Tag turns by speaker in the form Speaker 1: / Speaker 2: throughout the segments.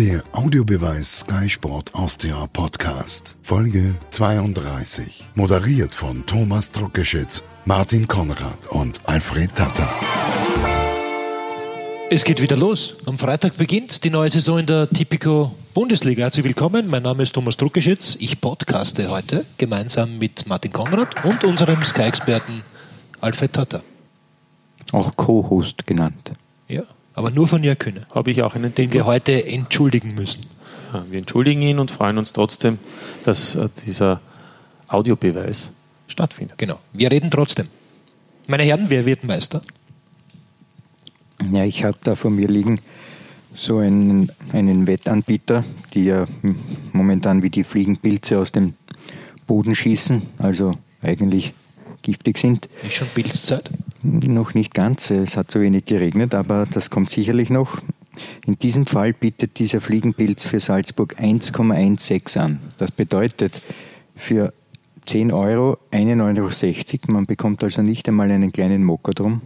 Speaker 1: Der Audiobeweis Sky Sport Austria Podcast, Folge 32. Moderiert von Thomas Druckeschitz, Martin Konrad und Alfred Tatter.
Speaker 2: Es geht wieder los. Am Freitag beginnt die neue Saison in der Tipico Bundesliga. Herzlich willkommen. Mein Name ist Thomas Druckeschitz. Ich podcaste heute gemeinsam mit Martin Konrad und unserem Sky-Experten Alfred Tatter.
Speaker 3: Auch Co-Host genannt.
Speaker 2: Aber nur von Jörg Kühne.
Speaker 4: Habe ich auch einen
Speaker 2: Den
Speaker 4: Titel.
Speaker 2: wir heute entschuldigen müssen.
Speaker 4: Ja, wir entschuldigen ihn und freuen uns trotzdem, dass äh, dieser Audiobeweis stattfindet.
Speaker 2: Genau. Wir reden trotzdem. Meine Herren, wer wird Meister?
Speaker 3: Ja, ich habe da vor mir liegen so einen, einen Wettanbieter, die ja momentan wie die Fliegenpilze aus dem Boden schießen, also eigentlich giftig sind.
Speaker 2: Ist schon Bildzeit?
Speaker 3: Noch nicht ganz, es hat zu wenig geregnet, aber das kommt sicherlich noch. In diesem Fall bietet dieser Fliegenpilz für Salzburg 1,16 an. Das bedeutet für 10 Euro 1,60 Euro. Man bekommt also nicht einmal einen kleinen Mocker drum.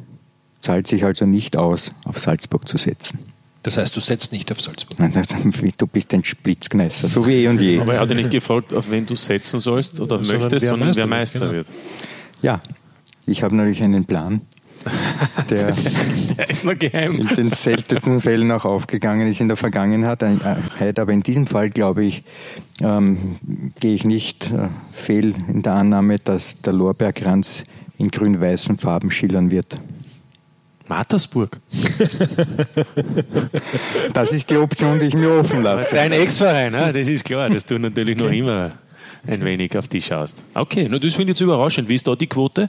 Speaker 3: Zahlt sich also nicht aus, auf Salzburg zu setzen.
Speaker 2: Das heißt, du setzt nicht auf Salzburg.
Speaker 3: Nein, Du bist ein Splitzkneißer, so wie eh und je.
Speaker 4: Aber er hat ja nicht gefragt, auf wen du setzen sollst oder
Speaker 2: Sondern
Speaker 4: möchtest,
Speaker 2: wer
Speaker 4: sondern wer
Speaker 2: Meister
Speaker 4: Meister
Speaker 2: wird,
Speaker 4: wird.
Speaker 3: Ja, ich habe natürlich einen Plan, der
Speaker 4: Der ist noch geheim.
Speaker 3: in den seltensten Fällen auch aufgegangen ist in der Vergangenheit. Äh, Aber in diesem Fall, glaube ich, ähm, gehe ich nicht äh, fehl in der Annahme, dass der Lorbeerkranz in grün-weißen Farben schillern wird.
Speaker 4: Mattersburg.
Speaker 3: Das ist die Option, die ich mir offen lasse.
Speaker 4: Dein Ex-Verein, ne? das ist klar, dass du natürlich noch immer ein wenig auf die schaust. Okay, na, das finde ich jetzt überraschend. Wie ist da die Quote?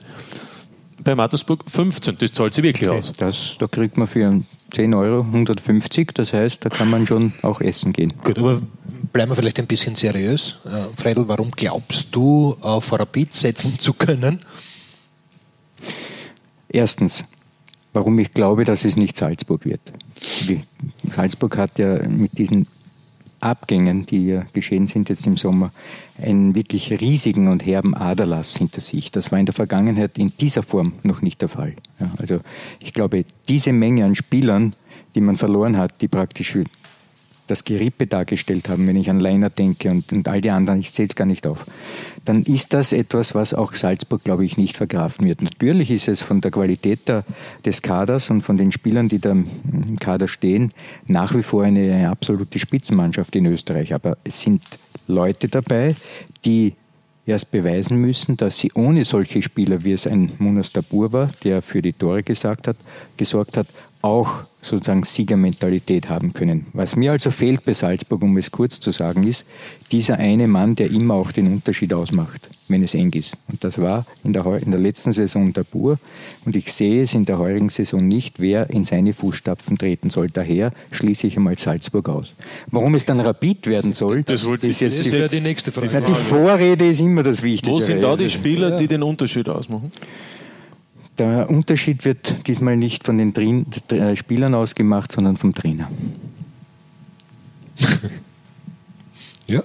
Speaker 4: Bei Mattersburg 15, das zahlt sich wirklich aus.
Speaker 3: Das, da kriegt man für 10 Euro 150, das heißt, da kann man schon auch essen gehen.
Speaker 2: Gut, aber bleiben wir vielleicht ein bisschen seriös. Äh, Fredel, warum glaubst du, auf Rapid setzen zu können?
Speaker 3: Erstens, warum ich glaube, dass es nicht Salzburg wird. Salzburg hat ja mit diesen Abgängen, die geschehen sind jetzt im Sommer, einen wirklich riesigen und herben Aderlass hinter sich. Das war in der Vergangenheit in dieser Form noch nicht der Fall. Ja, also ich glaube, diese Menge an Spielern, die man verloren hat, die praktisch das Gerippe dargestellt haben, wenn ich an Leiner denke und, und all die anderen, ich zähle es gar nicht auf, dann ist das etwas, was auch Salzburg, glaube ich, nicht vergrafen wird. Natürlich ist es von der Qualität der, des Kaders und von den Spielern, die da im Kader stehen, nach wie vor eine, eine absolute Spitzenmannschaft in Österreich. Aber es sind Leute dabei, die erst beweisen müssen, dass sie ohne solche Spieler, wie es ein Munas Dabur war, der für die Tore gesagt hat, gesorgt hat, auch sozusagen Siegermentalität haben können. Was mir also fehlt bei Salzburg, um es kurz zu sagen, ist dieser eine Mann, der immer auch den Unterschied ausmacht, wenn es eng ist. Und das war in der, in der letzten Saison Dabur. Und ich sehe es in der heurigen Saison nicht, wer in seine Fußstapfen treten soll. Daher schließe ich einmal Salzburg aus. Warum es dann Rapid werden soll,
Speaker 4: Das wollte
Speaker 3: ist jetzt
Speaker 2: Das
Speaker 3: die,
Speaker 2: wäre die nächste Frage.
Speaker 3: na, die Vorrede ist immer das Wichtige.
Speaker 4: Wo sind da die Spieler, die den Unterschied ausmachen?
Speaker 3: Der Unterschied wird diesmal nicht von den Trin äh, Spielern ausgemacht, sondern vom Trainer.
Speaker 2: Ja.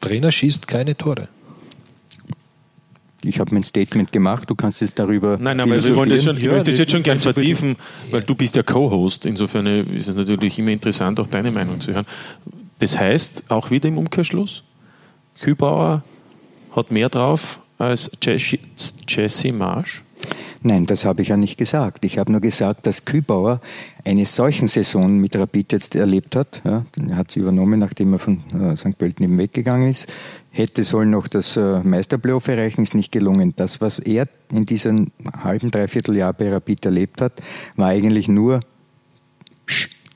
Speaker 2: Trainer schießt keine Tore.
Speaker 3: Ich habe mein Statement gemacht, du kannst es darüber.
Speaker 4: Nein, aber wir wollen das schon, ich
Speaker 2: Ja,
Speaker 4: möchte das jetzt schon gern vertiefen, weil du bist ja Co-Host. Insofern ist es natürlich immer interessant, auch deine Meinung zu hören. Das heißt, auch wieder im Umkehrschluss, Kübauer hat mehr drauf als Jesse, Jesse Marsch.
Speaker 3: Nein, das habe ich ja nicht gesagt. Ich habe nur gesagt, dass Kübauer eine solchen Saison mit Rapid jetzt erlebt hat. Ja, er hat sie übernommen, nachdem er von äh, St. Pölten eben weggegangen ist. Hätte sollen noch das äh, Meisterplayoff erreichen, ist nicht gelungen. Das, was er in diesem halben, dreiviertel Jahr bei Rapid erlebt hat, war eigentlich nur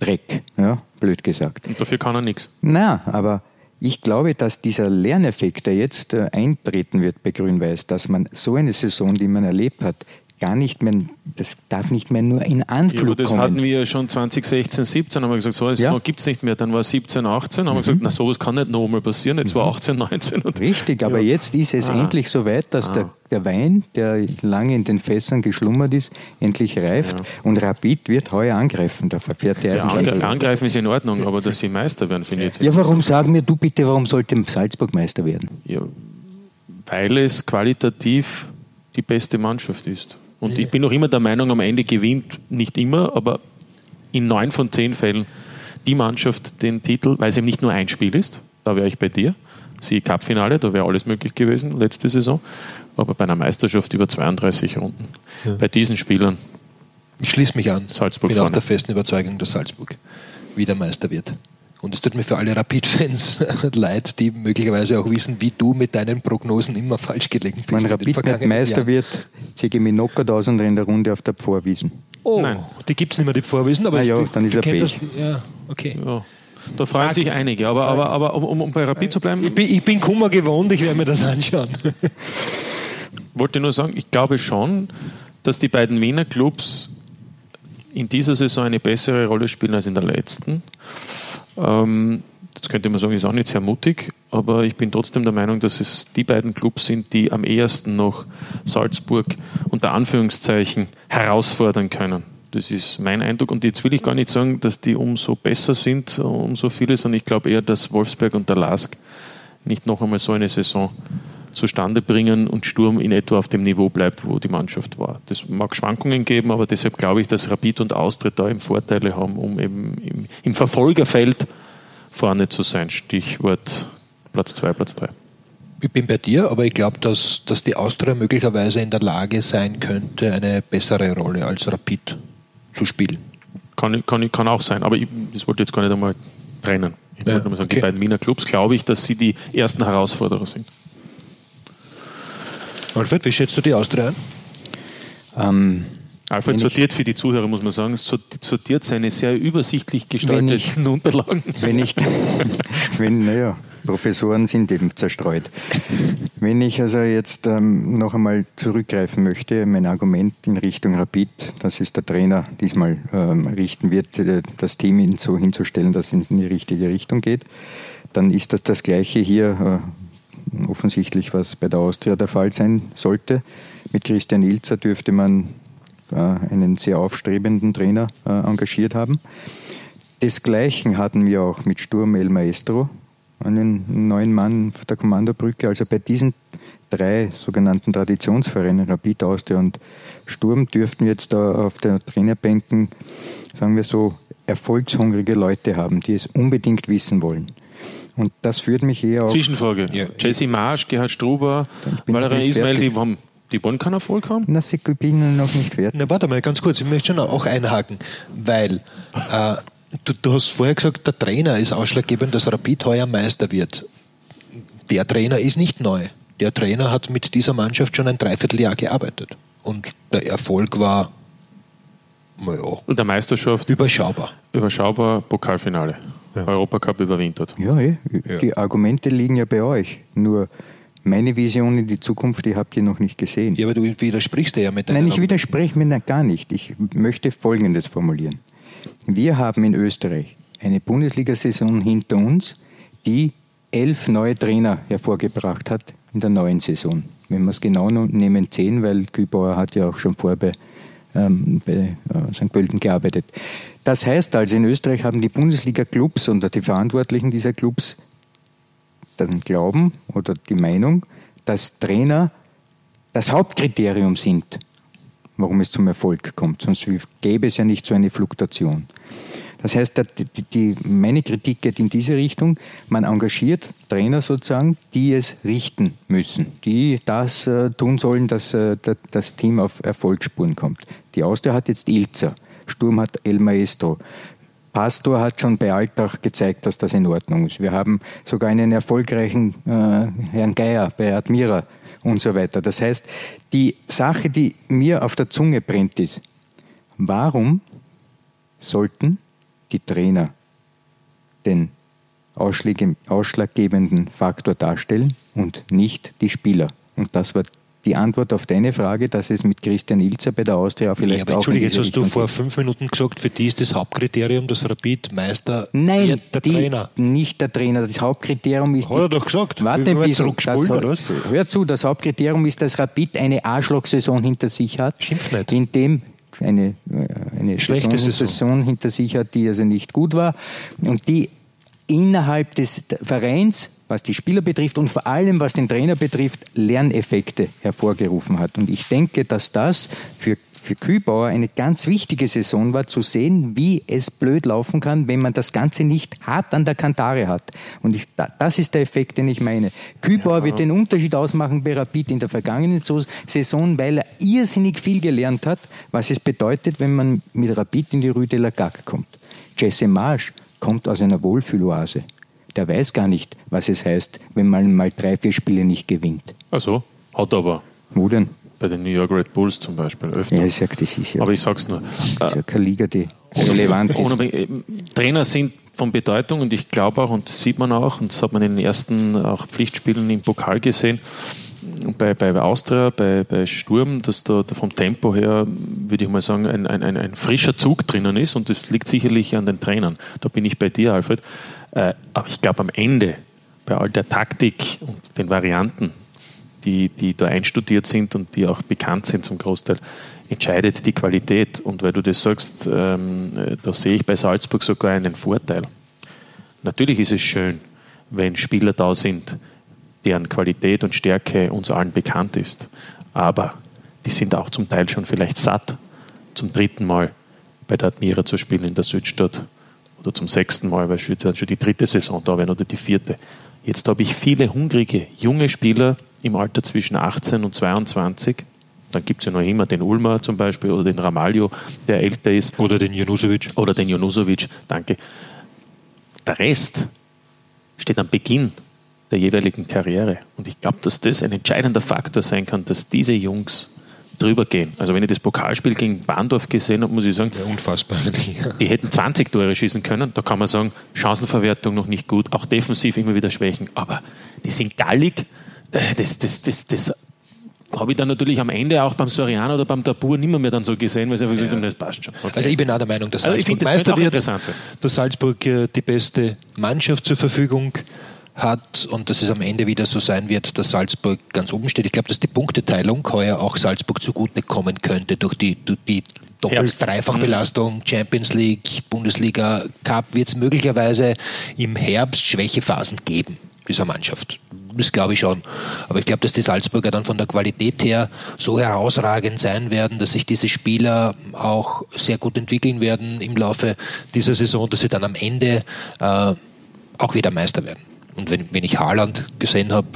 Speaker 3: Dreck, ja, blöd gesagt.
Speaker 4: Und dafür kann er nichts.
Speaker 3: Na, aber ich glaube, dass dieser Lerneffekt, der jetzt äh, eintreten wird bei Grün-Weiß, dass man so eine Saison, die man erlebt hat, gar nicht mehr, das darf nicht mehr nur in
Speaker 4: Ja,
Speaker 3: Anflug
Speaker 4: aber das
Speaker 3: kommen.
Speaker 4: hatten wir ja schon 2016, 17, haben wir gesagt, so,
Speaker 3: Ja.
Speaker 4: ja. gibt es nicht mehr. Dann war 17, 18, haben wir gesagt, na sowas kann nicht nochmal passieren. Jetzt war 18, 19 und
Speaker 3: Richtig, aber
Speaker 4: Ja.
Speaker 3: jetzt ist es
Speaker 4: Ah.
Speaker 3: endlich so weit, dass der, der Wein, der lange in den Fässern geschlummert ist, endlich reift und Rapid wird heuer angreifen. Da verfährt der
Speaker 4: Ja, angre angreifen ist in Ordnung, aber dass sie Meister werden, finde ich jetzt.
Speaker 3: Ja, warum sagen wir du bitte, warum sollte Salzburg Meister werden?
Speaker 4: Ja, weil es qualitativ die beste Mannschaft ist. Und ich bin noch immer der Meinung, am Ende gewinnt nicht immer, aber in neun von zehn Fällen die Mannschaft den Titel, weil es eben nicht nur ein Spiel ist, da wäre ich bei dir, sie Cup-Finale, da wäre alles möglich gewesen letzte Saison, aber bei einer Meisterschaft über 32 Runden. Ja. Bei diesen Spielern.
Speaker 2: Ich schließe mich an.
Speaker 4: Salzburg
Speaker 2: bin vorne. auch der festen Überzeugung, dass Salzburg wieder Meister wird. Und es tut mir für alle Rapid-Fans leid, die möglicherweise auch wissen, wie du mit deinen Prognosen immer falsch gelegen bist.
Speaker 3: Wenn Rapid nicht Meister Jahren. wird, ziehe ich mich knockert aus und in der Runde auf der Pforwiesen.
Speaker 2: Oh, Nein. die gibt es nicht mehr, die Pforwiesen.
Speaker 3: Aber ah ja, dann ist er Pech.
Speaker 2: Ja, okay. Ja.
Speaker 4: Da freuen Markt. sich einige, aber, aber, aber um, um bei Rapid zu bleiben.
Speaker 2: Ich bin, ich bin Kummer gewohnt, ich werde mir das anschauen.
Speaker 4: wollte nur sagen, ich glaube schon, dass die beiden Wiener Clubs in dieser Saison eine bessere Rolle spielen als in der letzten. Ähm, das könnte man sagen, ist auch nicht sehr mutig, aber ich bin trotzdem der Meinung, dass es die beiden Clubs sind, die am ehesten noch Salzburg unter Anführungszeichen herausfordern können. Das ist mein Eindruck. Und jetzt will ich gar nicht sagen, dass die umso besser sind, umso viele, sondern ich glaube eher, dass Wolfsberg und der Lask nicht noch einmal so eine Saison zustande bringen und Sturm in etwa auf dem Niveau bleibt, wo die Mannschaft war. Das mag Schwankungen geben, aber deshalb glaube ich, dass Rapid und Austritt da eben Vorteile haben, um eben im, im Verfolgerfeld vorne zu sein. Stichwort Platz 2, Platz 3.
Speaker 2: Ich bin bei dir, aber ich glaube, dass, dass die Austria möglicherweise in der Lage sein könnte, eine bessere Rolle als Rapid zu spielen.
Speaker 4: Kann, kann, kann auch sein, aber ich das wollte jetzt gar nicht einmal trennen. Ich ja, wollte nur sagen, okay. die beiden Wiener Clubs glaube ich, dass sie die ersten Herausforderer sind.
Speaker 2: Alfred, wie schätzt du die Austria ein?
Speaker 4: Ähm, Alfred sortiert für die Zuhörer, muss man sagen, sortiert seine sehr übersichtlich gestalteten
Speaker 3: wenn ich,
Speaker 4: Unterlagen.
Speaker 3: Wenn ich, wenn, naja, Professoren sind eben zerstreut. Wenn ich also jetzt ähm, noch einmal zurückgreifen möchte, mein Argument in Richtung Rapid, dass es der Trainer diesmal ähm, richten wird, äh, das Team so hinzustellen, dass es in die richtige Richtung geht, dann ist das das Gleiche hier, äh, offensichtlich, was bei der Austria der Fall sein sollte. Mit Christian Ilzer dürfte man äh, einen sehr aufstrebenden Trainer äh, engagiert haben. Desgleichen hatten wir auch mit Sturm El Maestro, einen neuen Mann auf der Kommandobrücke. Also bei diesen drei sogenannten Traditionsvereinen, Rapid, Austria und Sturm, dürften wir jetzt da auf der Trainerbänken, sagen wir so, erfolgshungrige Leute haben, die es unbedingt wissen wollen. Und das führt mich eher
Speaker 4: auf. Zwischenfrage. Ja. Jesse Marsch, Gerhard Struber, Valerian Ismail, die haben die wollen keinen Erfolg haben?
Speaker 3: Na, sie bin noch nicht wert.
Speaker 2: Na, warte mal, ganz kurz, ich möchte schon auch einhaken, weil äh, du, du, hast vorher gesagt, der Trainer ist ausschlaggebend, dass Rapid heuer Meister wird. Der Trainer ist nicht neu. Der Trainer hat mit dieser Mannschaft schon ein Dreivierteljahr gearbeitet. Und der Erfolg war
Speaker 4: ja, der Meisterschaft
Speaker 2: überschaubar.
Speaker 4: Überschaubar Pokalfinale ja. Europacup überwintert.
Speaker 3: Ja, eh. die Argumente liegen ja bei euch. Nur meine Vision in die Zukunft, die habt ihr noch nicht gesehen.
Speaker 2: Ja, aber du widersprichst ja mit deinen
Speaker 3: Nein, ich widerspreche mir gar nicht. Ich möchte Folgendes formulieren. Wir haben in Österreich eine Bundesliga-Saison hinter uns, die elf neue Trainer hervorgebracht hat in der neuen Saison. Wenn wir es genau nehmen, zehn, weil Kübauer hat ja auch schon vor bei, ähm, bei äh, St. Pölten gearbeitet. Das heißt also, in Österreich haben die Bundesliga-Clubs und die Verantwortlichen dieser Clubs den Glauben oder die Meinung, dass Trainer das Hauptkriterium sind, warum es zum Erfolg kommt. Sonst gäbe es ja nicht so eine Fluktuation. Das heißt, meine Kritik geht in diese Richtung. Man engagiert Trainer sozusagen, die es richten müssen, die das äh, tun sollen, dass äh, das Team auf Erfolgsspuren kommt. Die Austria hat jetzt Ilzer. Sturm hat El Maestro. Pastor hat schon bei Alltag gezeigt, dass das in Ordnung ist. Wir haben sogar einen erfolgreichen äh, Herrn Geier bei Admira und so weiter. Das heißt, die Sache, die mir auf der Zunge brennt, ist, warum sollten die Trainer den ausschlaggebenden Faktor darstellen und nicht die Spieler? Und das war die Antwort auf deine Frage, dass es mit Christian Ilzer bei der Austria vielleicht ja, aber auch
Speaker 2: Entschuldige, jetzt hast du vor fünf Minuten gesagt, für die ist das Hauptkriterium das Rapid Meister
Speaker 3: Nein, der die, Trainer. nicht der Trainer. Das Hauptkriterium ist...
Speaker 2: Hat er doch gesagt.
Speaker 3: Warte ein bisschen. Das, hör zu, das Hauptkriterium ist, dass Rapid eine Arschloch-Saison hinter sich hat.
Speaker 2: Schimpf nicht.
Speaker 3: In dem eine, äh, eine Saison, Saison hinter sich hat, die also nicht gut war und die innerhalb des Vereins was die Spieler betrifft und vor allem was den Trainer betrifft, Lerneffekte hervorgerufen hat. Und ich denke, dass das für für Kühlbauer eine ganz wichtige Saison war, zu sehen, wie es blöd laufen kann, wenn man das Ganze nicht hart an der Kantare hat. Und ich, das ist der Effekt, den ich meine. Kühlbauer ja. wird den Unterschied ausmachen bei Rapid in der vergangenen Saison, weil er irrsinnig viel gelernt hat, was es bedeutet, wenn man mit Rapid in die Rue de la Gague kommt. Jesse Marsch kommt aus einer Wohlfühloase. Der weiß gar nicht, was es heißt, wenn man mal drei, vier Spiele nicht gewinnt.
Speaker 4: Ach so, hat aber.
Speaker 3: Wo denn?
Speaker 4: Bei den New York Red Bulls zum Beispiel öfter.
Speaker 3: Ja, ich sag, das ist ja.
Speaker 4: Aber ich sag's nur.
Speaker 3: Das ist ja keine Liga, die relevant ist.
Speaker 4: Äh, Trainer sind von Bedeutung und ich glaube auch, und das sieht man auch, und das hat man in den ersten auch Pflichtspielen im Pokal gesehen, bei, bei Austria, bei, bei Sturm, dass da, da, vom Tempo her, würde ich mal sagen, ein, ein, ein, frischer Zug drinnen ist und das liegt sicherlich an den Trainern. Da bin ich bei dir, Alfred. Äh, aber ich glaube, am Ende, bei all der Taktik und den Varianten, die, die da einstudiert sind und die auch bekannt sind zum Großteil, entscheidet die Qualität. Und weil du das sagst, ähm, da sehe ich bei Salzburg sogar einen Vorteil. Natürlich ist es schön, wenn Spieler da sind, deren Qualität und Stärke uns allen bekannt ist. Aber die sind auch zum Teil schon vielleicht satt, zum dritten Mal bei der Admira zu spielen in der Südstadt oder zum sechsten Mal, weil schon die dritte Saison da wäre oder die vierte. Jetzt habe ich viele hungrige, junge Spieler im Alter zwischen 18 und 22. Dann gibt es ja noch immer den Ulmer zum Beispiel oder den Ramaljo, der älter ist.
Speaker 2: Oder den Junusovic.
Speaker 4: Oder den Junusovic, danke. Der Rest steht am Beginn der jeweiligen Karriere. Und ich glaube, dass das ein entscheidender Faktor sein kann, dass diese Jungs drüber gehen. Also wenn ich das Pokalspiel gegen Bahndorf gesehen habe, muss ich sagen,
Speaker 2: ja, unfassbar.
Speaker 4: die hätten 20 Tore schießen können. Da kann man sagen, Chancenverwertung noch nicht gut, auch defensiv immer wieder Schwächen. Aber die sind gallig. Äh, das, das, das, das habe ich dann natürlich am Ende auch beim Soriano oder beim Tabur nimmer mehr dann so gesehen, weil sie einfach gesagt haben, das passt schon.
Speaker 2: Okay. Also ich bin auch der Meinung, dass Salzburg also Meister wird, dass Salzburg äh, die beste Mannschaft zur Verfügung hat und dass es am Ende wieder so sein wird, dass Salzburg ganz oben steht. Ich glaube, dass die Punkteteilung heuer auch Salzburg zugute kommen könnte durch die, durch die Doppel-Dreifachbelastung, Champions League, Bundesliga, Cup, wird es möglicherweise im Herbst Schwächephasen geben, dieser Mannschaft. Das glaube ich schon. Aber ich glaube, dass die Salzburger dann von der Qualität her so herausragend sein werden, dass sich diese Spieler auch sehr gut entwickeln werden im Laufe dieser Saison, dass sie dann am Ende äh, auch wieder Meister werden. Und wenn, wenn ich Haaland gesehen habe,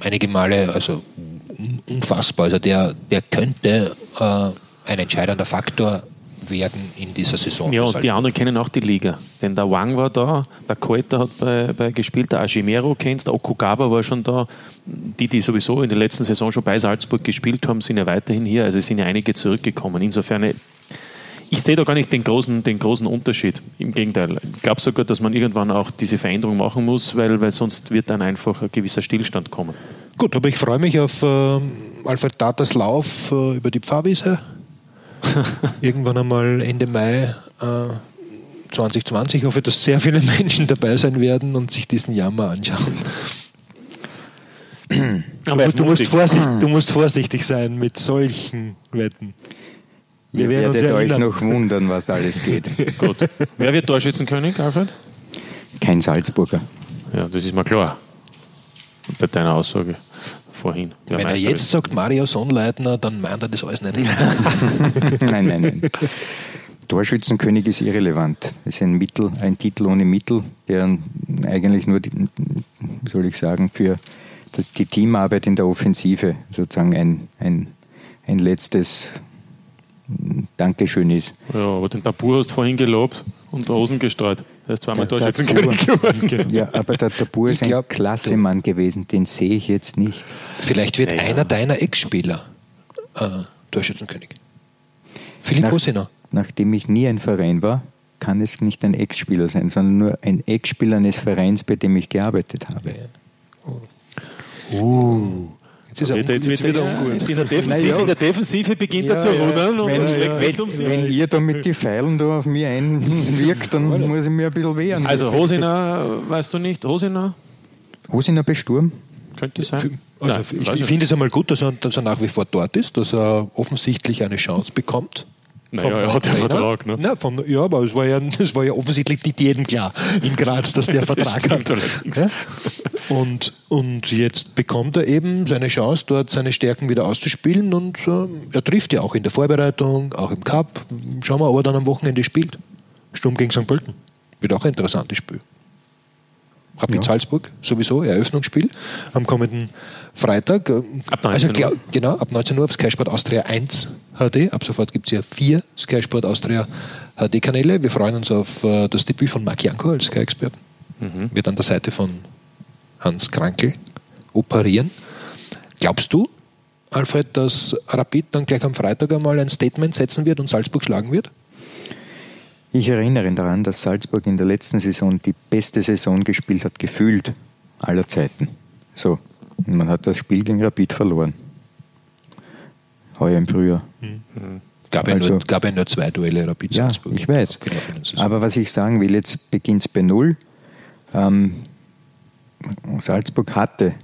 Speaker 2: einige Male, also unfassbar. Also der, der könnte äh, ein entscheidender Faktor werden in dieser Saison.
Speaker 4: Ja, und die anderen kennen auch die Liga. Denn der Wang war da, der Koeta hat bei, bei gespielt, der Ajimero kennt der Okugaba war schon da. Die, die sowieso in der letzten Saison schon bei Salzburg gespielt haben, sind ja weiterhin hier. Also sind ja einige zurückgekommen. Insofern ich sehe da gar nicht den großen, den großen Unterschied. Im Gegenteil. Ich glaube sogar, dass man irgendwann auch diese Veränderung machen muss, weil, weil sonst wird dann einfach ein gewisser Stillstand kommen.
Speaker 2: Gut, aber ich freue mich auf äh, Alfred Tatas Lauf äh, über die Pfarrwiese. Irgendwann einmal Ende Mai äh, 2020. Ich hoffe, dass sehr viele Menschen dabei sein werden und sich diesen Jammer anschauen. Aber du musst, du musst vorsichtig sein mit solchen Wetten.
Speaker 3: Wir Ihr werdet euch noch wundern, was alles geht.
Speaker 4: Gut. Wer wird Torschützenkönig, Alfred?
Speaker 3: Kein Salzburger.
Speaker 4: Ja, das ist mir klar. Bei deiner Aussage vorhin.
Speaker 2: Wenn er jetzt ist. sagt Mario Sonnleitner, dann meint er das alles nicht.
Speaker 3: nein, nein, nein. Torschützenkönig ist irrelevant. Es ist ein Mittel, ein Titel ohne Mittel, der eigentlich nur, die, wie soll ich sagen, für die Teamarbeit in der Offensive sozusagen ein, ein, ein letztes Dankeschön ist.
Speaker 4: Ja, aber den Tabur hast du vorhin gelobt und Rosen gestreut. Er ist zweimal Torschützenkönig geworden.
Speaker 3: Ja, aber der Tabur ist glaub, ein klasse Mann gewesen, den sehe ich jetzt nicht.
Speaker 2: Vielleicht wird naja. einer deiner Ex-Spieler äh, Torschützenkönig. Philipp Nach, Rosiner.
Speaker 3: Nachdem ich nie ein Verein war, kann es nicht ein Ex-Spieler sein, sondern nur ein Ex-Spieler eines Vereins, bei dem ich gearbeitet habe. Okay.
Speaker 4: Oh. Uh. Jetzt ist er jetzt, jetzt wieder ungut. Jetzt in der Defensive, ja. in der Defensive beginnt ja, er zu rudern
Speaker 3: und wenn, schlägt recht ums Wenn ihr da mit den Pfeilen da auf mich einwirkt, dann muss ich mir ein bisschen wehren.
Speaker 4: Also Hosina, weißt du nicht, Hosina?
Speaker 3: Hosina besturm?
Speaker 4: Könnte sein.
Speaker 2: Also Nein, ich, ich finde es einmal gut, dass er, dass er nach wie vor dort ist, dass er offensichtlich eine Chance bekommt.
Speaker 4: Naja, er hat ja Vertrag, ne?
Speaker 2: Na, vom, ja, aber es war ja, es war ja offensichtlich nicht jedem klar in Graz, dass der Vertrag hat. Ja? Und, und jetzt bekommt er eben seine Chance, dort seine Stärken wieder auszuspielen und äh, er trifft ja auch in der Vorbereitung, auch im Cup. Schauen wir, ob er dann am Wochenende spielt. Sturm gegen St. Pölten. Wird auch ein interessantes Spiel. Rapid ja. Salzburg sowieso, Eröffnungsspiel am kommenden Freitag.
Speaker 4: Ab 19 also, Uhr.
Speaker 2: Genau, ab 19 Uhr auf Sky Sport Austria 1 HD. Ab sofort gibt es ja vier Sky Sport Austria HD-Kanäle. Wir freuen uns auf uh, das Debüt von Marc Janko als Sky-Experten. Mhm. Wird an der Seite von Hans Krankel operieren. Glaubst du, Alfred, dass Rapid dann gleich am Freitag einmal ein Statement setzen wird und Salzburg schlagen wird?
Speaker 3: Ich erinnere daran, dass Salzburg in der letzten Saison die beste Saison gespielt hat, gefühlt aller Zeiten. So, man hat das Spiel gegen Rapid verloren. Heuer im Frühjahr.
Speaker 2: Mhm. Gab, also, ja nur, gab ja nur zwei Duelle Rapid
Speaker 3: ja, Salzburg. Ich weiß. Aber was ich sagen will, jetzt beginnt es bei Null. Ähm, Salzburg hatte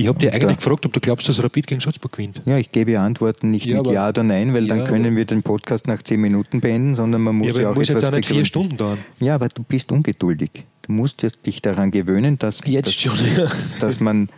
Speaker 2: ich habe dir eigentlich gefragt, ob du glaubst, dass Rapid gegen Salzburg gewinnt.
Speaker 3: Ja, ich gebe Antworten nicht ja, mit Ja oder Nein, weil ja, dann können wir den Podcast nach zehn Minuten beenden, sondern man muss ja, aber ja auch
Speaker 2: muss jetzt auch nicht vier Stunden dauern.
Speaker 3: Ja, aber du bist ungeduldig. Du musst dich daran gewöhnen, dass,
Speaker 2: jetzt
Speaker 3: dass,
Speaker 2: schon,
Speaker 3: ja. dass man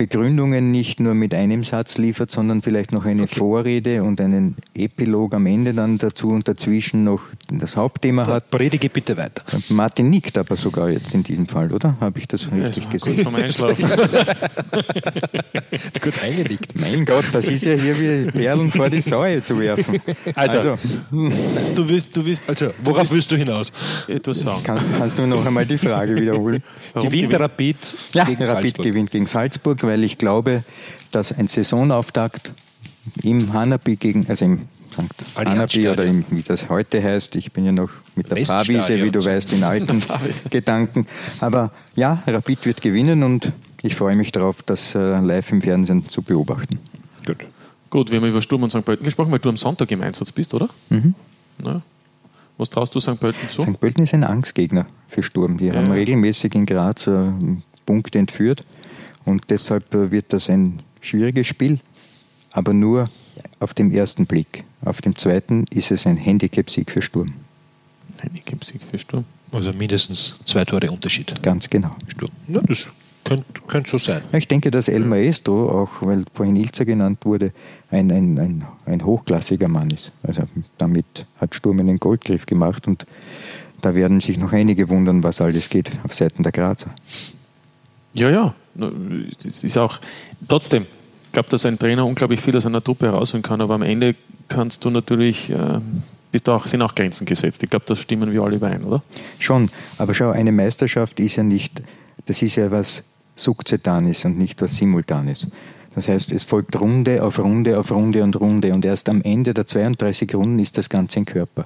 Speaker 3: Begründungen nicht nur mit einem Satz liefert, sondern vielleicht noch eine okay. Vorrede und einen Epilog am Ende dann dazu und dazwischen noch das Hauptthema hat.
Speaker 2: Predige bitte weiter.
Speaker 3: Martin nickt aber sogar jetzt in diesem Fall, oder? Habe ich das richtig ja, gesehen? Gut vom Einschlafen.
Speaker 2: gut eingenickt.
Speaker 3: Mein Gott, das ist ja hier wie Perlen vor die Säue zu werfen.
Speaker 2: Also, also du willst, du willst, also worauf du willst, willst du hinaus?
Speaker 3: Etwas sagen. Kannst, kannst, du noch einmal die Frage wiederholen?
Speaker 2: gewinnt Rapid
Speaker 3: ja, gegen Rapid Salzburg. gewinnt gegen Salzburg, weil ich glaube, dass ein Saisonauftakt im Hanabi gegen, also im St. Hanabi oder im, wie das heute heißt, ich bin ja noch mit der Fahrwiese, wie du weißt, in alten Gedanken. Aber ja, Rapid wird gewinnen und ich freue mich darauf, das äh, live im Fernsehen zu beobachten.
Speaker 4: Gut. Gut, wir haben über Sturm und St. Pölten gesprochen, weil du am Sonntag im Einsatz bist, oder? Mhm. Na, was traust du St. Pölten zu?
Speaker 3: St. Pölten ist ein Angstgegner für Sturm. Die ja. haben regelmäßig in Graz äh, Punkte entführt. Und deshalb äh, wird das ein schwieriges Spiel, aber nur auf dem ersten Blick. Auf dem zweiten ist es ein Handicap-Sieg für Sturm.
Speaker 2: Handicap-Sieg für Sturm? Also mindestens zwei Tore Unterschied.
Speaker 3: Ganz genau.
Speaker 2: Sturm. Ja, das könnte, könnte so sein.
Speaker 3: Ich denke, dass El Maestro, auch weil vorhin Ilzer genannt wurde, ein, ein, ein, ein hochklassiger Mann ist. Also damit hat Sturm einen Goldgriff gemacht und da werden sich noch einige wundern, was alles geht auf Seiten der Grazer.
Speaker 4: Ja, ja, es ist auch trotzdem, ich glaube, dass ein Trainer unglaublich viel aus einer Truppe herausholen kann, aber am Ende kannst du natürlich, äh, bist auch, sind auch Grenzen gesetzt. Ich glaube, das stimmen wir alle überein, oder?
Speaker 3: Schon, aber schau, eine Meisterschaft ist ja nicht, das ist ja was Sukzetanes und nicht was Simultanes. Das heißt, es folgt Runde auf Runde auf Runde und Runde und erst am Ende der 32 Runden ist das Ganze ein Körper.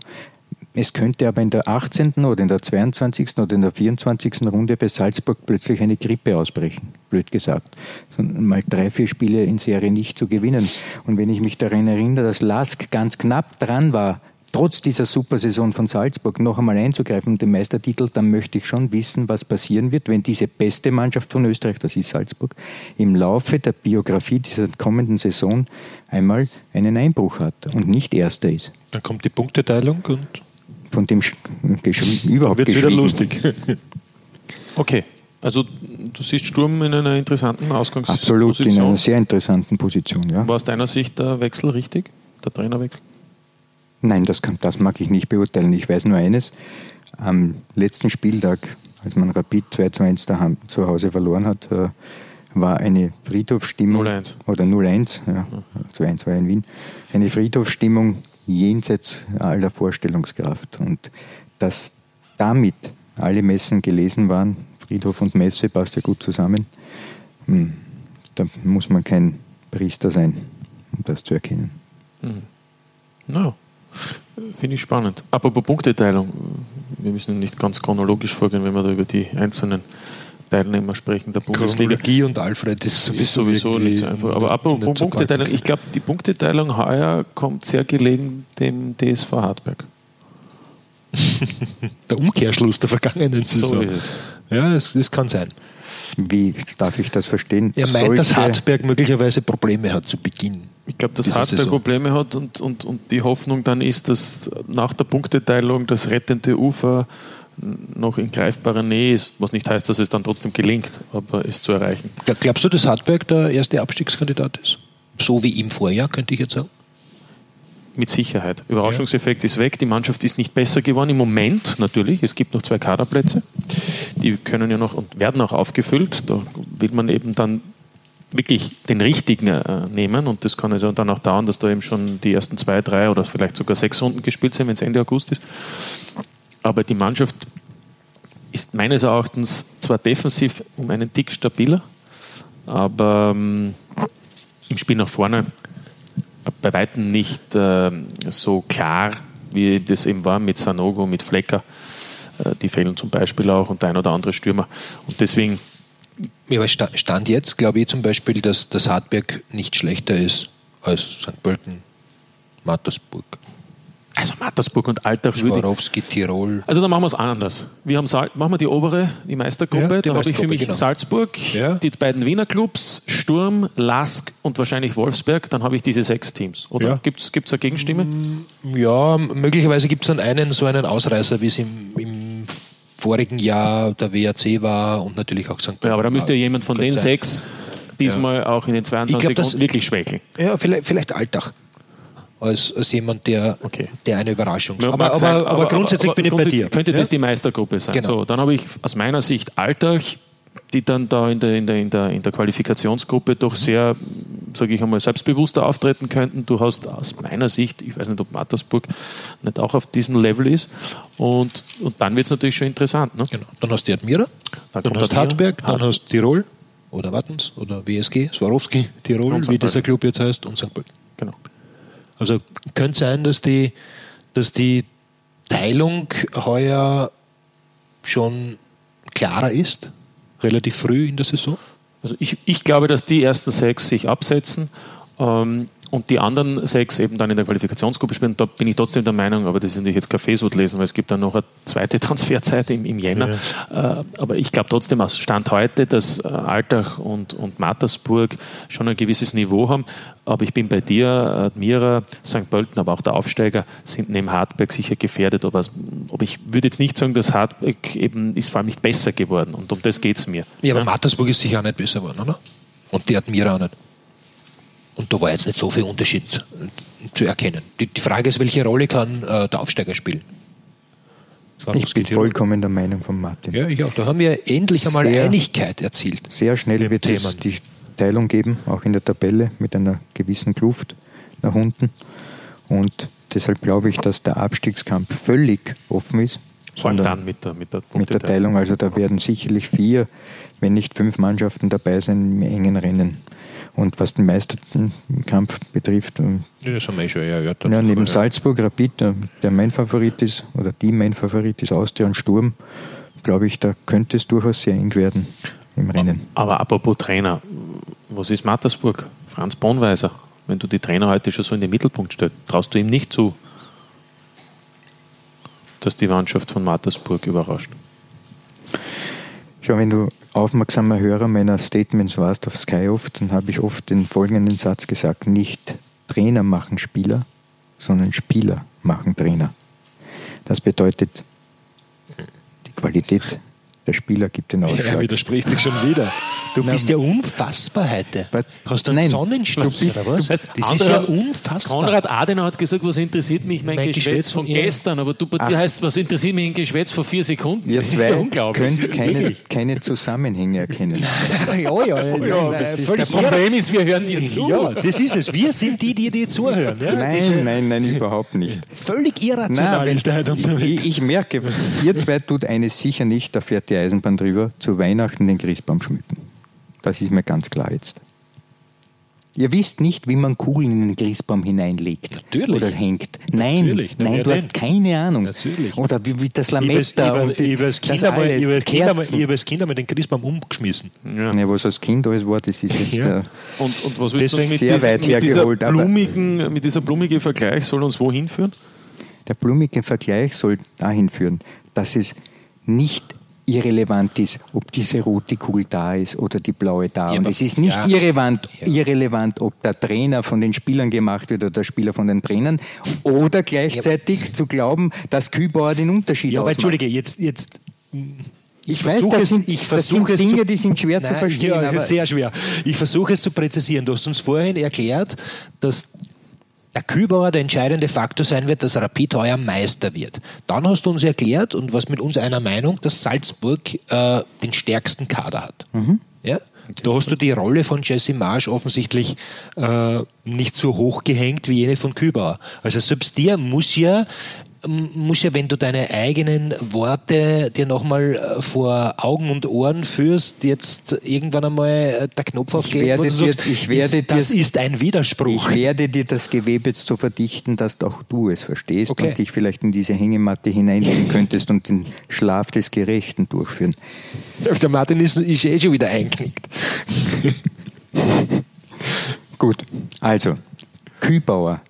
Speaker 3: Es könnte aber in der 18. oder in der 22. oder in der 24. Runde bei Salzburg plötzlich eine Grippe ausbrechen, blöd gesagt. Mal drei, vier Spiele in Serie nicht zu gewinnen. Und wenn ich mich daran erinnere, dass Lask ganz knapp dran war, trotz dieser Supersaison von Salzburg noch einmal einzugreifen und den Meistertitel, dann möchte ich schon wissen, was passieren wird, wenn diese beste Mannschaft von Österreich, das ist Salzburg, im Laufe der Biografie dieser kommenden Saison einmal einen Einbruch hat und nicht Erster ist.
Speaker 2: Dann kommt die Punkteteilung und
Speaker 3: von dem überhaupt
Speaker 2: Wird wieder lustig.
Speaker 4: okay. Also du siehst Sturm in einer interessanten Ausgangsposition.
Speaker 3: Absolut, in einer sehr interessanten Position, ja.
Speaker 4: War aus deiner Sicht der Wechsel richtig, der Trainerwechsel?
Speaker 3: Nein, das, kann, das mag ich nicht beurteilen. Ich weiß nur eines, am letzten Spieltag, als man Rapid 2 zu 1 daheim, zu Hause verloren hat, äh, war eine Friedhofsstimmung
Speaker 4: 0-1.
Speaker 3: oder 0-1, ja, 2-1 war in Wien, eine Friedhofsstimmung jenseits aller Vorstellungskraft. Und dass damit alle Messen gelesen waren, Friedhof und Messe passt ja gut zusammen, hm, da muss man kein Priester sein, um das zu erkennen.
Speaker 4: Mhm. No. Finde ich spannend. Apropos Punkteteilung, wir müssen nicht ganz chronologisch vorgehen, wenn wir da über die einzelnen Teilnehmer sprechen der Bundesliga.
Speaker 2: Chronologie und Alfred ist
Speaker 4: sowieso, sowieso nicht so einfach. Aber apropos Punkteteilung, ich glaube, die Punkteteilung heuer kommt sehr gelegen dem DSV Hartberg.
Speaker 2: der Umkehrschluss der vergangenen Saison. So ja, das, das kann sein.
Speaker 3: Wie darf ich das verstehen?
Speaker 2: Er meint, dass Hartberg möglicherweise Probleme hat zu Beginn.
Speaker 4: Ich glaube, dass Hartberg Saison. Probleme hat und, und, und die Hoffnung dann ist, dass nach der Punkteteilung das rettende Ufer noch in greifbarer Nähe ist, was nicht heißt, dass es dann trotzdem gelingt, aber es zu erreichen.
Speaker 2: Glaubst du, dass Hartberg der erste Abstiegskandidat ist? So wie im Vorjahr, könnte ich jetzt sagen?
Speaker 4: Mit Sicherheit. Überraschungseffekt ja. ist weg. Die Mannschaft ist nicht besser geworden. Im Moment natürlich. Es gibt noch zwei Kaderplätze. Die können ja noch und werden auch aufgefüllt. Da will man eben dann wirklich den richtigen äh, nehmen und das kann also dann auch dauern, dass da eben schon die ersten zwei, drei oder vielleicht sogar sechs Runden gespielt sind, wenn es Ende August ist. Aber die Mannschaft ist meines Erachtens zwar defensiv um einen Tick stabiler, aber ähm, im Spiel nach vorne bei weitem nicht äh, so klar, wie das eben war mit Sanogo, mit Flecker. Äh, die fehlen zum Beispiel auch und ein oder andere Stürmer. Und deswegen
Speaker 2: ja, Stand jetzt glaube ich zum Beispiel, dass das Hartberg nicht schlechter ist als St. Pölten, Mattersburg.
Speaker 4: Also Mattersburg und Altach
Speaker 2: Swarovski, Tirol.
Speaker 4: Also dann machen wir es anders. Wir haben Sal machen wir die obere, die Meistergruppe. Ja, die da habe ich für mich genau. Salzburg, ja. die beiden Wiener Clubs, Sturm, Lask und wahrscheinlich Wolfsberg. Dann habe ich diese sechs Teams. Oder ja. gibt es eine Gegenstimme?
Speaker 2: Ja, möglicherweise gibt es dann einen so einen Ausreißer, wie es im, im vorigen Jahr der WAC war und natürlich auch St.
Speaker 4: Ja, aber da müsste ja jemand von den sein. sechs diesmal ja. auch in den 22 glaub, wirklich schwächeln.
Speaker 2: Ja, vielleicht, vielleicht Alltag. Als, als jemand, der, okay. der eine Überraschung
Speaker 4: ist. Aber, aber, aber, aber, grundsätzlich bin ich bei dir. Könnte das die Meistergruppe sein? Genau. So, dann habe ich aus meiner Sicht Alltag, die dann da in der, in der, in der, in der Qualifikationsgruppe doch sehr, sage ich einmal, selbstbewusster auftreten könnten. Du hast aus meiner Sicht, ich weiß nicht, ob Mattersburg nicht auch auf diesem Level ist. Und, und dann wird es natürlich schon interessant. Ne?
Speaker 2: Genau. Dann hast du die Admira, dann, dann hast du Hartberg, dann hast du Tirol oder Wattens oder WSG, Swarovski, Tirol, wie dieser Club jetzt heißt, und St. Pölten. Genau. Also könnte sein, dass die, dass die Teilung heuer schon klarer ist relativ früh in der Saison?
Speaker 4: Also ich, ich glaube, dass die ersten sechs sich absetzen. Ähm, und die anderen sechs eben dann in der Qualifikationsgruppe spielen. Da bin ich trotzdem der Meinung, aber das ist natürlich jetzt Kaffeesud lesen, weil es gibt dann noch eine zweite Transferzeit im, im Jänner. Ja. Äh, aber ich glaube trotzdem aus Stand heute, dass äh, Altach und, und Mattersburg schon ein gewisses Niveau haben. Aber ich bin bei dir, Admira, St. Pölten, aber auch der Aufsteiger sind neben Hartberg sicher gefährdet. Aber, aber ich würde jetzt nicht sagen, dass Hartberg eben ist vor allem nicht besser geworden. Und um das geht es mir.
Speaker 2: Ja, aber ja? Mattersburg ist sicher auch nicht besser geworden, oder? Und die Admira auch nicht. Und da war jetzt nicht so viel Unterschied zu erkennen. Die, die Frage ist, welche Rolle kann äh, der Aufsteiger spielen?
Speaker 3: Ich bin vollkommen der Meinung von Martin.
Speaker 2: Ja, ich auch. Da haben wir endlich einmal sehr, Einigkeit erzielt.
Speaker 3: Sehr schnell wird Themen. es die Teilung geben, auch in der Tabelle mit einer gewissen Kluft nach unten. Und deshalb glaube ich, dass der Abstiegskampf völlig offen ist.
Speaker 4: Vor allem dann mit der, mit der,
Speaker 3: mit der Teilung. Also da werden sicherlich vier, wenn nicht fünf Mannschaften dabei sein im engen Rennen. Und was den Meisterkampf betrifft,
Speaker 2: ja, das haben wir eh schon
Speaker 3: erörtert. Ja, neben Salzburg, Rapid, der mein Favorit ist, oder die mein Favorit ist, Austria und Sturm, glaube ich, da könnte es durchaus sehr eng werden im Rennen.
Speaker 4: Aber apropos Trainer, was ist Mattersburg? Franz Bonweiser, wenn du die Trainer heute schon so in den Mittelpunkt stellst, traust du ihm nicht zu, dass die Mannschaft von Mattersburg überrascht?
Speaker 3: Schau, wenn du aufmerksamer Hörer meiner Statements warst auf Sky oft, dann habe ich oft den folgenden Satz gesagt, nicht Trainer machen Spieler, sondern Spieler machen Trainer. Das bedeutet, die Qualität der Spieler gibt den Ausschlag.
Speaker 2: Er widerspricht sich schon wieder. Du Nein, bist ja unfassbar heute. Hast du einen Nein, Sonnenschlag du bist, oder was?
Speaker 4: Das ist ja unfassbar. Konrad Adenauer hat gesagt, was interessiert mich mein, mein Geschwätz, Geschwätz von ja. gestern, aber du, du heißt, was interessiert mich ein Geschwätz vor vier Sekunden?
Speaker 3: Ihr das zwei ist ja unglaublich. könnt keine, keine Zusammenhänge erkennen.
Speaker 2: ja, ja, ja, ja
Speaker 4: das, ist das Problem ist, wir hören dir zu.
Speaker 2: Ja, das ist es. Wir sind die, die dir zuhören. Ja?
Speaker 3: Nein, nein, nein, überhaupt nicht.
Speaker 2: Völlig irrational
Speaker 3: ist der unterwegs. Ich, ich merke, ihr zwei tut eines sicher nicht, da fährt die Eisenbahn drüber, zu Weihnachten den Christbaum schmücken. Das ist mir ganz klar jetzt. Ihr wisst nicht, wie man Kugeln in den Christbaum hineinlegt
Speaker 2: Natürlich.
Speaker 3: oder hängt. Nein, Natürlich. nein, du hast keine Ahnung.
Speaker 2: Natürlich.
Speaker 3: Oder wie, wie das Lametta
Speaker 2: ich habe als Kind, einmal, ich als kind, einmal, ich als kind einmal den Christbaum umgeschmissen.
Speaker 3: Ja. ja. was als Kind alles war, das ist jetzt ja.
Speaker 4: und, und was willst
Speaker 3: du mit, sehr diesen, weit mit, dieser
Speaker 4: blumigen, mit dieser blumige Vergleich soll uns wohin führen?
Speaker 3: Der blumige Vergleich soll dahin führen, dass es nicht irrelevant ist, ob diese rote Kugel da ist oder die blaue da.
Speaker 2: Ja,
Speaker 3: und es ist nicht
Speaker 2: ja.
Speaker 3: irrelevant,
Speaker 2: Ja.
Speaker 3: irrelevant, ob der Trainer von den Spielern gemacht wird oder der Spieler von den Trainern oder gleichzeitig zu glauben, dass Kübauer den Unterschied
Speaker 2: Ja, aber
Speaker 3: ausmacht.
Speaker 2: Entschuldige, jetzt, jetzt
Speaker 3: Ich
Speaker 2: Ich
Speaker 3: weiß,
Speaker 2: versuche
Speaker 3: das
Speaker 2: es-
Speaker 3: sind,
Speaker 2: ich
Speaker 3: das sind
Speaker 2: es
Speaker 3: Dinge,
Speaker 2: zu-
Speaker 3: die sind schwer zu
Speaker 2: Nein,
Speaker 3: verstehen.
Speaker 2: Ja,
Speaker 3: aber
Speaker 2: sehr schwer. Ich versuche es zu präzisieren. Du hast uns vorhin erklärt, dass der Kübauer der entscheidende Faktor sein wird, dass Rapid heuer Meister wird. Dann hast du uns erklärt, und was mit uns einer Meinung, dass Salzburg äh, den stärksten Kader hat. Ja? Da hast du die Rolle von Jesse Marsch offensichtlich äh, nicht so hoch gehängt wie jene von Kübauer. Also selbst dir muss ja muss ja, wenn du deine eigenen Worte dir nochmal äh, vor Augen und Ohren führst, jetzt irgendwann einmal äh, der Knopf aufgeht, du
Speaker 3: dir-
Speaker 2: sagst,
Speaker 3: ich werde
Speaker 2: das
Speaker 3: dir-
Speaker 2: ist ein Widerspruch.
Speaker 3: Ich werde dir das Gewebe jetzt so verdichten, dass auch du es verstehst
Speaker 2: Okay.
Speaker 3: und dich vielleicht in diese Hängematte hineinlegen könntest und den Schlaf des Gerechten durchführen.
Speaker 2: Der Martin ist, ist eh schon wieder einknickt.
Speaker 3: Gut, also Kübauer,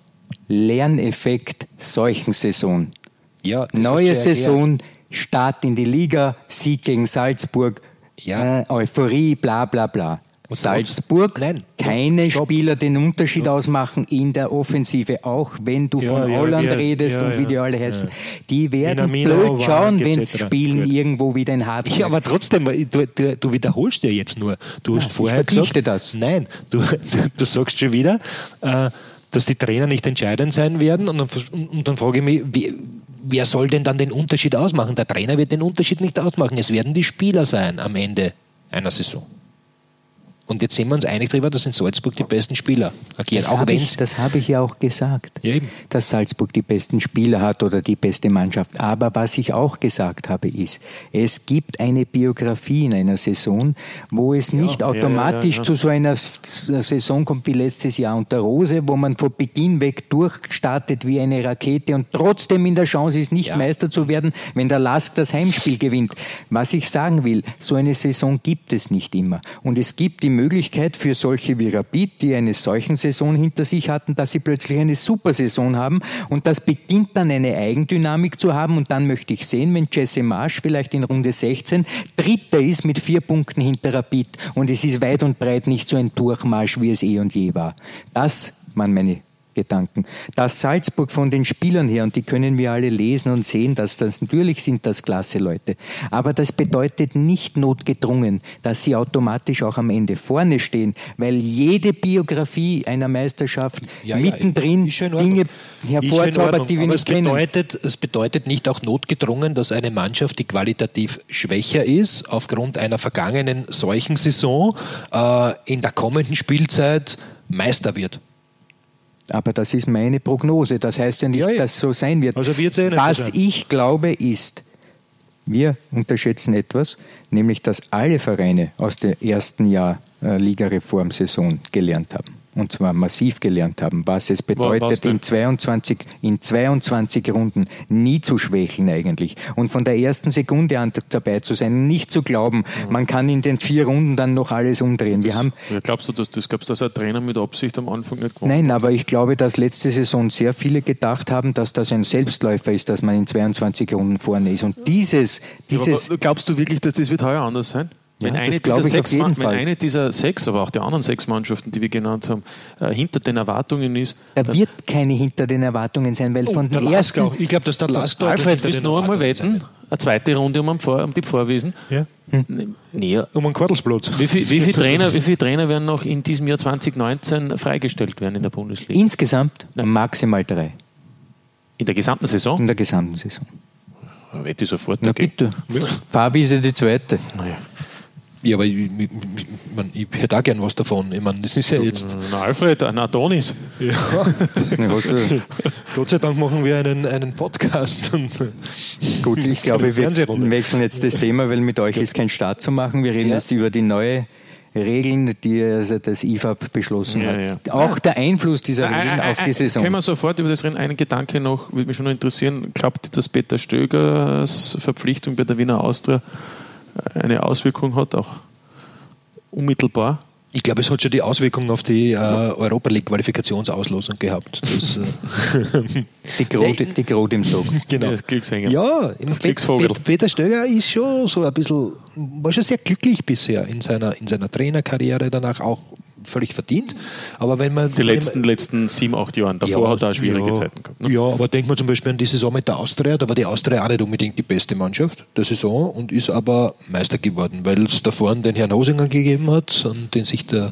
Speaker 3: Lerneffekt Seuchensaison.
Speaker 2: Ja,
Speaker 3: Neue. Saison, Start in die Liga, Sieg gegen Salzburg,
Speaker 2: Ja.
Speaker 3: äh, Euphorie, bla bla bla.
Speaker 2: Und
Speaker 3: Salzburg,
Speaker 2: Nein.
Speaker 3: keine
Speaker 2: Stopp.
Speaker 3: Spieler den Unterschied ausmachen in der Offensive, auch wenn du
Speaker 2: Ja,
Speaker 3: von
Speaker 2: ja,
Speaker 3: Holland
Speaker 2: ja,
Speaker 3: redest und wie die alle heißen. Die werden
Speaker 2: Minamino,
Speaker 3: blöd schauen, wenn sie spielen
Speaker 2: Gut.
Speaker 3: irgendwo wieder in Hartberg.
Speaker 2: Ja, aber trotzdem, du, du, du wiederholst ja jetzt nur. Du hast
Speaker 3: ich
Speaker 2: vorher
Speaker 3: verdichte
Speaker 2: gesagt,
Speaker 3: das.
Speaker 2: Nein, du, du, du sagst schon wieder, äh, dass die Trainer nicht entscheidend sein werden. Und dann, und, dann frage ich mich, wie, wer soll denn dann den Unterschied ausmachen? Der Trainer wird den Unterschied nicht ausmachen. Es werden die Spieler sein am Ende einer Saison. Und jetzt sind wir uns einig darüber, dass in Salzburg die besten Spieler agieren.
Speaker 3: Das
Speaker 2: auch
Speaker 3: habe
Speaker 2: wenn
Speaker 3: ich, das habe ich ja auch gesagt,
Speaker 2: Ja, eben.
Speaker 3: dass Salzburg die besten Spieler hat oder die beste Mannschaft. Aber was ich auch gesagt habe, ist, es gibt eine Biografie in einer Saison, wo es nicht
Speaker 4: ja,
Speaker 3: automatisch
Speaker 4: ja, ja.
Speaker 3: zu so einer Saison kommt wie letztes Jahr unter Rose, wo man von Beginn weg durchstartet wie eine Rakete und trotzdem in der Chance ist, nicht
Speaker 2: Ja.
Speaker 3: Meister zu werden, wenn der Lask das Heimspiel gewinnt. Was ich sagen will, so eine Saison gibt es nicht immer. Und es gibt die Möglichkeit für solche wie Rapid, die eine solchen Saison hinter sich hatten, dass sie plötzlich eine Supersaison haben. Und das beginnt dann eine Eigendynamik zu haben. Und dann möchte ich sehen, wenn Jesse Marsch vielleicht in Runde 16 Dritter ist mit vier Punkten hinter Rapid. Und es ist weit und breit nicht so ein Durchmarsch, wie es eh und je war. Das waren meine Gedanken. Dass Salzburg von den Spielern her, und die können wir alle lesen und sehen, dass das natürlich sind das klasse Leute, aber das bedeutet nicht notgedrungen, dass sie automatisch auch am Ende vorne stehen, weil jede Biografie einer Meisterschaft
Speaker 2: Ja, ja,
Speaker 3: mittendrin
Speaker 2: Ordnung.
Speaker 3: Dinge hervorzaubert, die wir nicht kennen.
Speaker 2: bedeutet, es bedeutet nicht auch notgedrungen, dass eine Mannschaft, die qualitativ schwächer ist, aufgrund einer vergangenen solchen Saison äh, in der kommenden Spielzeit Meister wird.
Speaker 3: Aber das ist meine Prognose. Das heißt ja nicht,
Speaker 2: Ja, ja.
Speaker 3: dass so sein wird.
Speaker 2: Also wird's eh
Speaker 3: Was ich glaube ist, wir unterschätzen etwas, nämlich dass alle Vereine aus dem ersten Jahr äh, Ligareformsaison gelernt haben. Und zwar massiv gelernt haben, was es
Speaker 4: was
Speaker 3: bedeutet,
Speaker 4: denn?
Speaker 3: in 22, in 22 Runden nie zu schwächeln eigentlich. Und von der ersten Sekunde an dabei zu sein, nicht zu glauben,
Speaker 2: Mhm.
Speaker 3: man kann in den vier Runden dann noch alles umdrehen. Wir haben
Speaker 4: Ja, glaubst du, dass das glaubst, dass ein Trainer mit Absicht am Anfang nicht gewonnen
Speaker 3: Nein, aber ich glaube, dass letzte Saison sehr viele gedacht haben, dass das ein Selbstläufer ist, dass man in 22 Runden vorne ist. Und dieses, dieses,
Speaker 4: Aber glaubst du wirklich, dass das wird heuer anders sein?
Speaker 3: Ja,
Speaker 4: Wenn,
Speaker 3: das
Speaker 4: eine dieser sechs, wenn
Speaker 3: Fall.
Speaker 4: eine dieser sechs, aber auch der anderen sechs Mannschaften, die wir genannt haben, äh, hinter den Erwartungen ist,
Speaker 3: da wird keine hinter den Erwartungen sein, weil von
Speaker 2: Oh, der
Speaker 3: den ersten,
Speaker 2: Lasker, ich glaube, dass der Lasker
Speaker 4: Alfred, willst du noch einmal wetten? Eine zweite Runde um, am Vor um die Vorwiesen?
Speaker 2: Ja.
Speaker 4: Nee, Nee,
Speaker 2: Um einen Quartelsplatz.
Speaker 4: wie viele wie viel Trainer, wie viele Trainer werden noch in diesem Jahr 2019 freigestellt werden in der Bundesliga?
Speaker 3: insgesamt maximal drei
Speaker 4: In der gesamten Saison?
Speaker 3: in der gesamten Saison.
Speaker 4: Wette ich sofort
Speaker 3: Na
Speaker 4: dagegen.
Speaker 3: bitte. Fahrwiese die zweite.
Speaker 4: Naja.
Speaker 2: Ja, aber ich, ich, ich, ich hätte auch gern was davon. Ich meine, das ist ja jetzt.
Speaker 4: Na, Alfred, ein Adonis.
Speaker 2: Ja. Gott sei Dank machen wir einen, einen Podcast. Und,
Speaker 3: Gut, ich glaube, wir wechseln jetzt das Thema, weil mit euch ist kein Start zu machen. Wir reden
Speaker 2: Ja.
Speaker 3: jetzt über die neue Regeln, die also das IFAB beschlossen
Speaker 4: Ja,
Speaker 3: hat.
Speaker 4: ja.
Speaker 3: Auch der Einfluss dieser Regeln
Speaker 4: ein-
Speaker 3: auf
Speaker 4: ein-
Speaker 3: die Saison.
Speaker 4: Können wir sofort über das reden? Einen Gedanke noch, würde mich schon noch interessieren. Glaubt ihr, dass Peter Stögers Verpflichtung bei der Wiener Austria eine Auswirkung hat, auch unmittelbar?
Speaker 2: Ich glaube, es hat schon die Auswirkungen auf die äh, Europa League Qualifikationsauslosung gehabt. Das, äh,
Speaker 3: Die Grote, die Grote im Tag.
Speaker 2: genau.
Speaker 4: Das Glückshänger.
Speaker 2: Ja, im
Speaker 4: Das Glücksvogel.
Speaker 2: Pet- Peter Stöger ist schon so ein bisschen, war schon sehr glücklich bisher in seiner, in seiner Trainerkarriere, danach auch völlig verdient. Aber wenn man
Speaker 4: Die letzten, letzten sieben, acht Jahren. Davor hat er auch schwierige
Speaker 2: ja,
Speaker 4: Zeiten gehabt. Ne?
Speaker 2: Ja, aber denkt man zum Beispiel an die Saison mit der Austria, da war die Austria auch nicht unbedingt die beste Mannschaft der Saison und ist aber Meister geworden, weil es da vorne den Herrn Hosinger gegeben hat, an den sich der,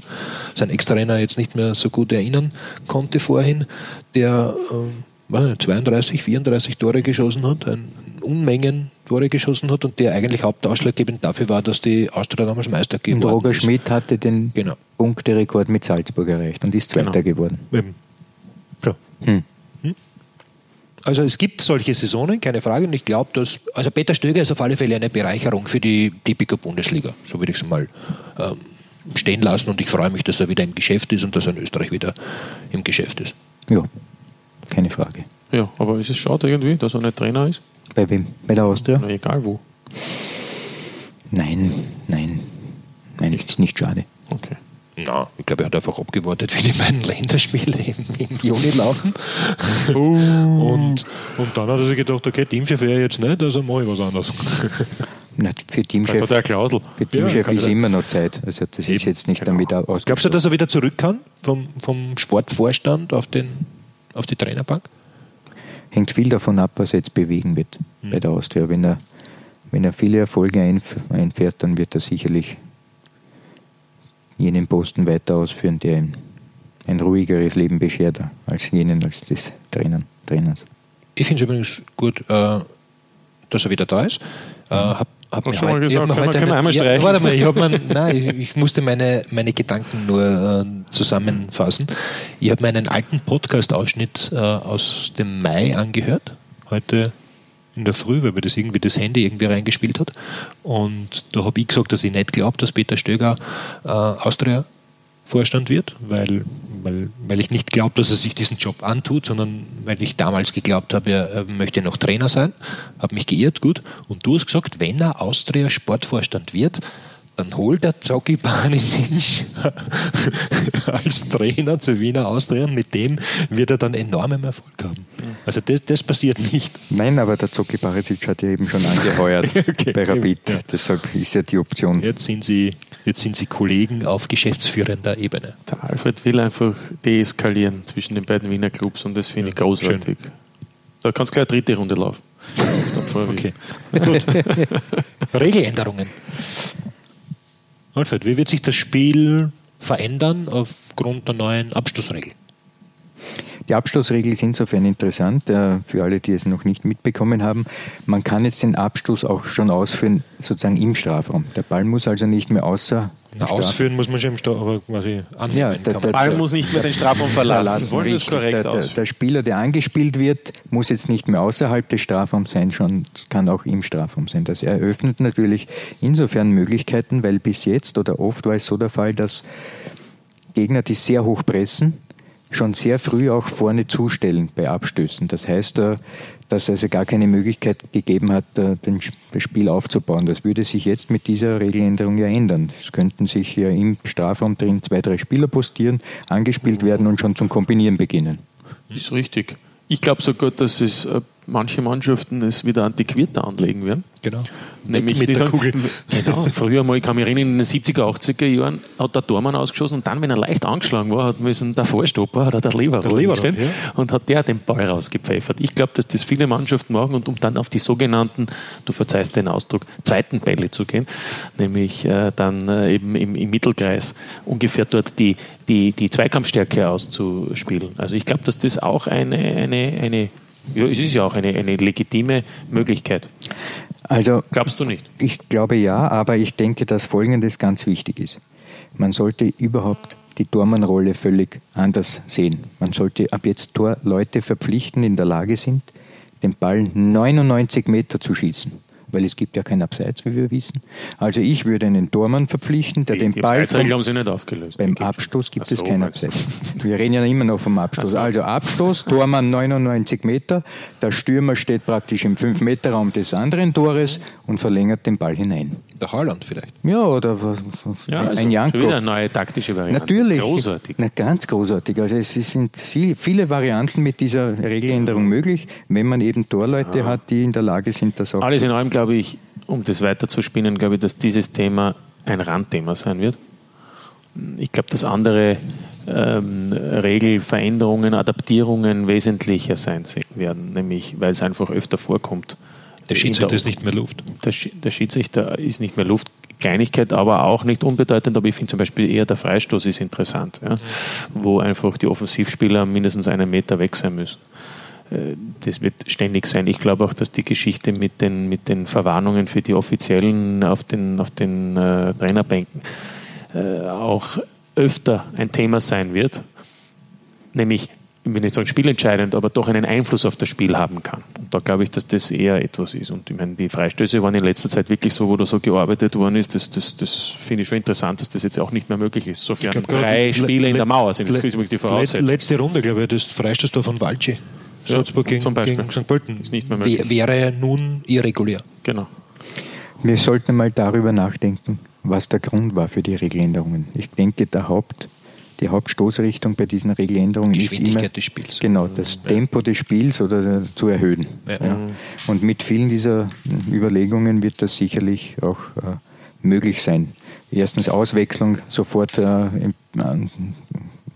Speaker 2: sein Ex-Trainer jetzt nicht mehr so gut erinnern konnte vorhin, der nicht, 32, 34 Tore geschossen hat, ein Unmengen Tore geschossen hat und der eigentlich hauptausschlaggebend dafür war, dass die Austria damals Meister
Speaker 3: Und
Speaker 2: geworden
Speaker 3: Roger
Speaker 2: ist.
Speaker 3: Schmidt hatte den
Speaker 2: Genau.
Speaker 3: Punkterekord mit Salzburg erreicht und ist Zweiter
Speaker 4: Genau.
Speaker 3: geworden.
Speaker 2: Eben. Ja.
Speaker 3: Hm.
Speaker 2: Also es gibt solche Saisonen, keine Frage. Und ich glaube, dass also Peter Stöger ist auf alle Fälle eine Bereicherung für die Tipico Bundesliga. So würde ich es mal ähm, stehen lassen. Und ich freue mich, dass er wieder im Geschäft ist und dass er in Österreich wieder im Geschäft ist.
Speaker 3: Ja, keine Frage.
Speaker 4: Ja, aber ist es schade irgendwie, dass er nicht Trainer ist?
Speaker 3: Bei wem? Bei der Austria?
Speaker 4: Na, egal wo.
Speaker 3: Nein, nein. Nein, ist nicht schade.
Speaker 4: Okay.
Speaker 2: Na, ich glaube, er hat einfach abgewartet, wie die beiden Länderspiele im, im Juni laufen.
Speaker 4: Oh.
Speaker 2: und, und dann hat er sich gedacht, okay, Teamchef wäre jetzt nicht, also mache ich was anderes.
Speaker 3: Na, für Teamchef,
Speaker 4: hat er eine Klausel.
Speaker 3: für Teamchef
Speaker 2: kann
Speaker 3: ist
Speaker 2: sein.
Speaker 3: immer noch Zeit. Also das ist jetzt nicht damit aus.
Speaker 2: Glaubst du, dass er wieder zurück kann vom, vom Sportvorstand auf, den, auf die Trainerbank?
Speaker 3: Hängt viel davon ab, was er jetzt bewegen wird bei der Austria. Wenn er, wenn er viele Erfolge einf einfährt, dann wird er sicherlich jenen Posten weiter ausführen, der ihm ein ruhigeres Leben beschert als jenen als des Trainern, Trainers.
Speaker 2: Ich finde es übrigens gut, äh, dass er wieder da ist. Äh, hab, hab mir
Speaker 4: schon mal
Speaker 2: heute-
Speaker 4: gesagt,
Speaker 2: ich hab mir heute
Speaker 4: können wir einmal
Speaker 2: ja,
Speaker 4: streichen?
Speaker 2: Warte mal, ich, mir, nein, ich, ich musste meine, meine Gedanken nur äh, zusammenfassen. Ich habe meinen alten Podcast-Ausschnitt äh, aus dem Mai angehört, heute in der Früh, weil mir das irgendwie das Handy irgendwie reingespielt hat. Und da habe ich gesagt, dass ich nicht glaube, dass Peter Stöger äh, Austria Vorstand wird, weil, weil, weil ich nicht glaube, dass er sich diesen Job antut, sondern weil ich damals geglaubt habe, er, möchte noch Trainer sein, habe mich geirrt, gut. Und du hast gesagt, wenn er Austria Sportvorstand wird, dann holt er Zocki Banisic als Trainer zu Wiener Austria und mit dem wird er dann enormen Erfolg haben. Also das, das passiert nicht.
Speaker 3: Nein, aber der Zocki Barisic hat ja eben schon angeheuert
Speaker 2: Okay.
Speaker 3: bei Rapid.
Speaker 2: Ja.
Speaker 3: Deshalb ist ja die Option.
Speaker 2: Jetzt sind sie, jetzt sind sie Kollegen auf geschäftsführender Ebene.
Speaker 4: Der Alfred will einfach deeskalieren zwischen den beiden Wiener Clubs und das finde ich großartig. Da kannst du gleich eine dritte Runde laufen.
Speaker 2: Okay. Gut. Regeländerungen. Alfred, wie wird sich das Spiel verändern aufgrund der neuen Abstoßregel?
Speaker 3: Die Abstoßregel ist insofern interessant, äh, für alle, die es noch nicht mitbekommen haben. Man kann jetzt den Abstoß auch schon ausführen, sozusagen im Strafraum. Der Ball muss also nicht mehr außer
Speaker 2: Na, ausführen muss man schon im quasi annehmen.
Speaker 3: Ja, der- der-
Speaker 4: Ball muss nicht mehr den Strafraum verlassen.
Speaker 3: verlassen.
Speaker 4: Wollen
Speaker 3: richtig.
Speaker 4: korrekt
Speaker 3: der, der, der Spieler, der angespielt wird, muss jetzt nicht mehr außerhalb des Strafraums sein, schon kann auch im Strafraum sein. Das eröffnet natürlich insofern Möglichkeiten, weil bis jetzt oder oft war es so der Fall, dass Gegner, die sehr hoch pressen, schon sehr früh auch vorne zustellen bei Abstößen. Das heißt, äh, dass es gar keine Möglichkeit gegeben hat, äh, das Spiel aufzubauen. Das würde sich jetzt mit dieser Regeländerung ja ändern. Es könnten sich ja im Strafraum drin zwei, drei Spieler postieren, angespielt werden und schon zum Kombinieren beginnen.
Speaker 4: Ist richtig. Ich glaube sogar, dass es äh, manche Mannschaften es wieder antiquierter anlegen werden.
Speaker 2: Genau.
Speaker 4: Nämlich
Speaker 2: mit
Speaker 4: die
Speaker 2: der
Speaker 4: sagen,
Speaker 2: Kugel.
Speaker 4: Genau, früher mal, ich kann mich erinnern, in den 70er, 80er Jahren hat der Tormann ausgeschossen und dann, wenn er leicht angeschlagen war, hat müssen der Vorstopper oder der Leber,
Speaker 2: Der Leber, ja.
Speaker 4: und hat der den Ball rausgepfeffert. Ich glaube, dass das viele Mannschaften machen und um dann auf die sogenannten, du verzeihst den Ausdruck, zweiten Bälle zu gehen, nämlich äh, dann äh, eben im, im Mittelkreis ungefähr dort die, die, die Zweikampfstärke auszuspielen. Also ich glaube, dass das auch eine, eine, eine ja, es ist ja auch eine, eine legitime Möglichkeit.
Speaker 3: Also
Speaker 4: Glaubst du nicht?
Speaker 3: Ich glaube ja, aber ich denke, dass Folgendes ganz wichtig ist. Man sollte überhaupt die Tormannrolle völlig anders sehen. Man sollte ab jetzt Torleute verpflichten, die in der Lage sind, den Ball 99 Meter zu schießen. Weil es gibt ja kein Abseits, wie wir wissen. Also ich würde einen Tormann verpflichten, der
Speaker 4: Die,
Speaker 3: den
Speaker 4: die
Speaker 3: Ball vom,
Speaker 4: haben sie nicht aufgelöst.
Speaker 3: beim
Speaker 4: Die
Speaker 3: Abstoß gibt
Speaker 4: Ach
Speaker 3: es
Speaker 4: so,
Speaker 3: kein. Abseits. Wir reden ja immer noch vom Abstoß.
Speaker 4: So.
Speaker 3: Also Abstoß, Tormann 99 Meter, der Stürmer steht praktisch im 5-Meter-Raum des anderen Tores und verlängert den Ball hinein.
Speaker 2: Der Haaland vielleicht.
Speaker 3: Ja, oder
Speaker 4: Ja,
Speaker 3: ein
Speaker 4: also
Speaker 3: Janko.
Speaker 4: schon wieder eine neue taktische Variante.
Speaker 3: Natürlich.
Speaker 4: Großartig.
Speaker 3: Na, ganz großartig. Also es sind viele Varianten mit dieser Regeländerung möglich, wenn man eben Torleute hat, die in der Lage sind, das auch
Speaker 4: Alles in allem glaube ich, um das weiter zu spinnen, glaube ich, dass dieses Thema ein Randthema sein wird. Ich glaube, dass andere ähm, Regelveränderungen, Adaptierungen wesentlicher sein se- werden, nämlich weil es einfach öfter vorkommt.
Speaker 2: Der Schiedsrichter ist nicht mehr Luft.
Speaker 4: der, der Schiedsrichter ist nicht mehr Luft. Kleinigkeit, aber auch nicht unbedeutend. Aber ich finde zum Beispiel eher der Freistoß ist interessant, ja, wo einfach die Offensivspieler mindestens einen Meter weg sein müssen. Äh, Das wird ständig sein. Ich glaube auch, dass die Geschichte mit den, mit den Verwarnungen für die Offiziellen auf den, auf den äh, Trainerbänken äh, auch öfter ein Thema sein wird. Nämlich, ich will nicht sagen spielentscheidend, aber doch einen Einfluss auf das Spiel haben kann. Und da glaube ich, dass das eher etwas ist. Und ich meine, die Freistöße waren in letzter Zeit wirklich so, wo da so gearbeitet worden ist. Das, das, das finde ich schon interessant, dass das jetzt auch nicht mehr möglich ist. Sofern
Speaker 2: glaub,
Speaker 4: drei
Speaker 2: le-
Speaker 4: Spiele in der Mauer sind. Das ist übrigens die Voraussetzung.
Speaker 2: letzte Runde, glaube ich, das Freistoßtor von Walci. Salzburg gegen,
Speaker 4: zum Beispiel.
Speaker 2: gegen St. Pölten.
Speaker 4: Ist nicht mehr möglich.
Speaker 2: Wär- Wäre nun irregulär.
Speaker 4: Genau.
Speaker 3: Wir sollten mal darüber nachdenken, was der Grund war für die Regeländerungen. Ich denke, der Haupt, die Hauptstoßrichtung bei diesen Regeländerungen ist immer
Speaker 2: des Spiels.
Speaker 3: Genau, das Tempo des Spiels oder zu erhöhen.
Speaker 2: Ja.
Speaker 3: Ja. Und mit vielen dieser Überlegungen wird das sicherlich auch äh, möglich sein. Erstens Auswechslung sofort äh, im, an-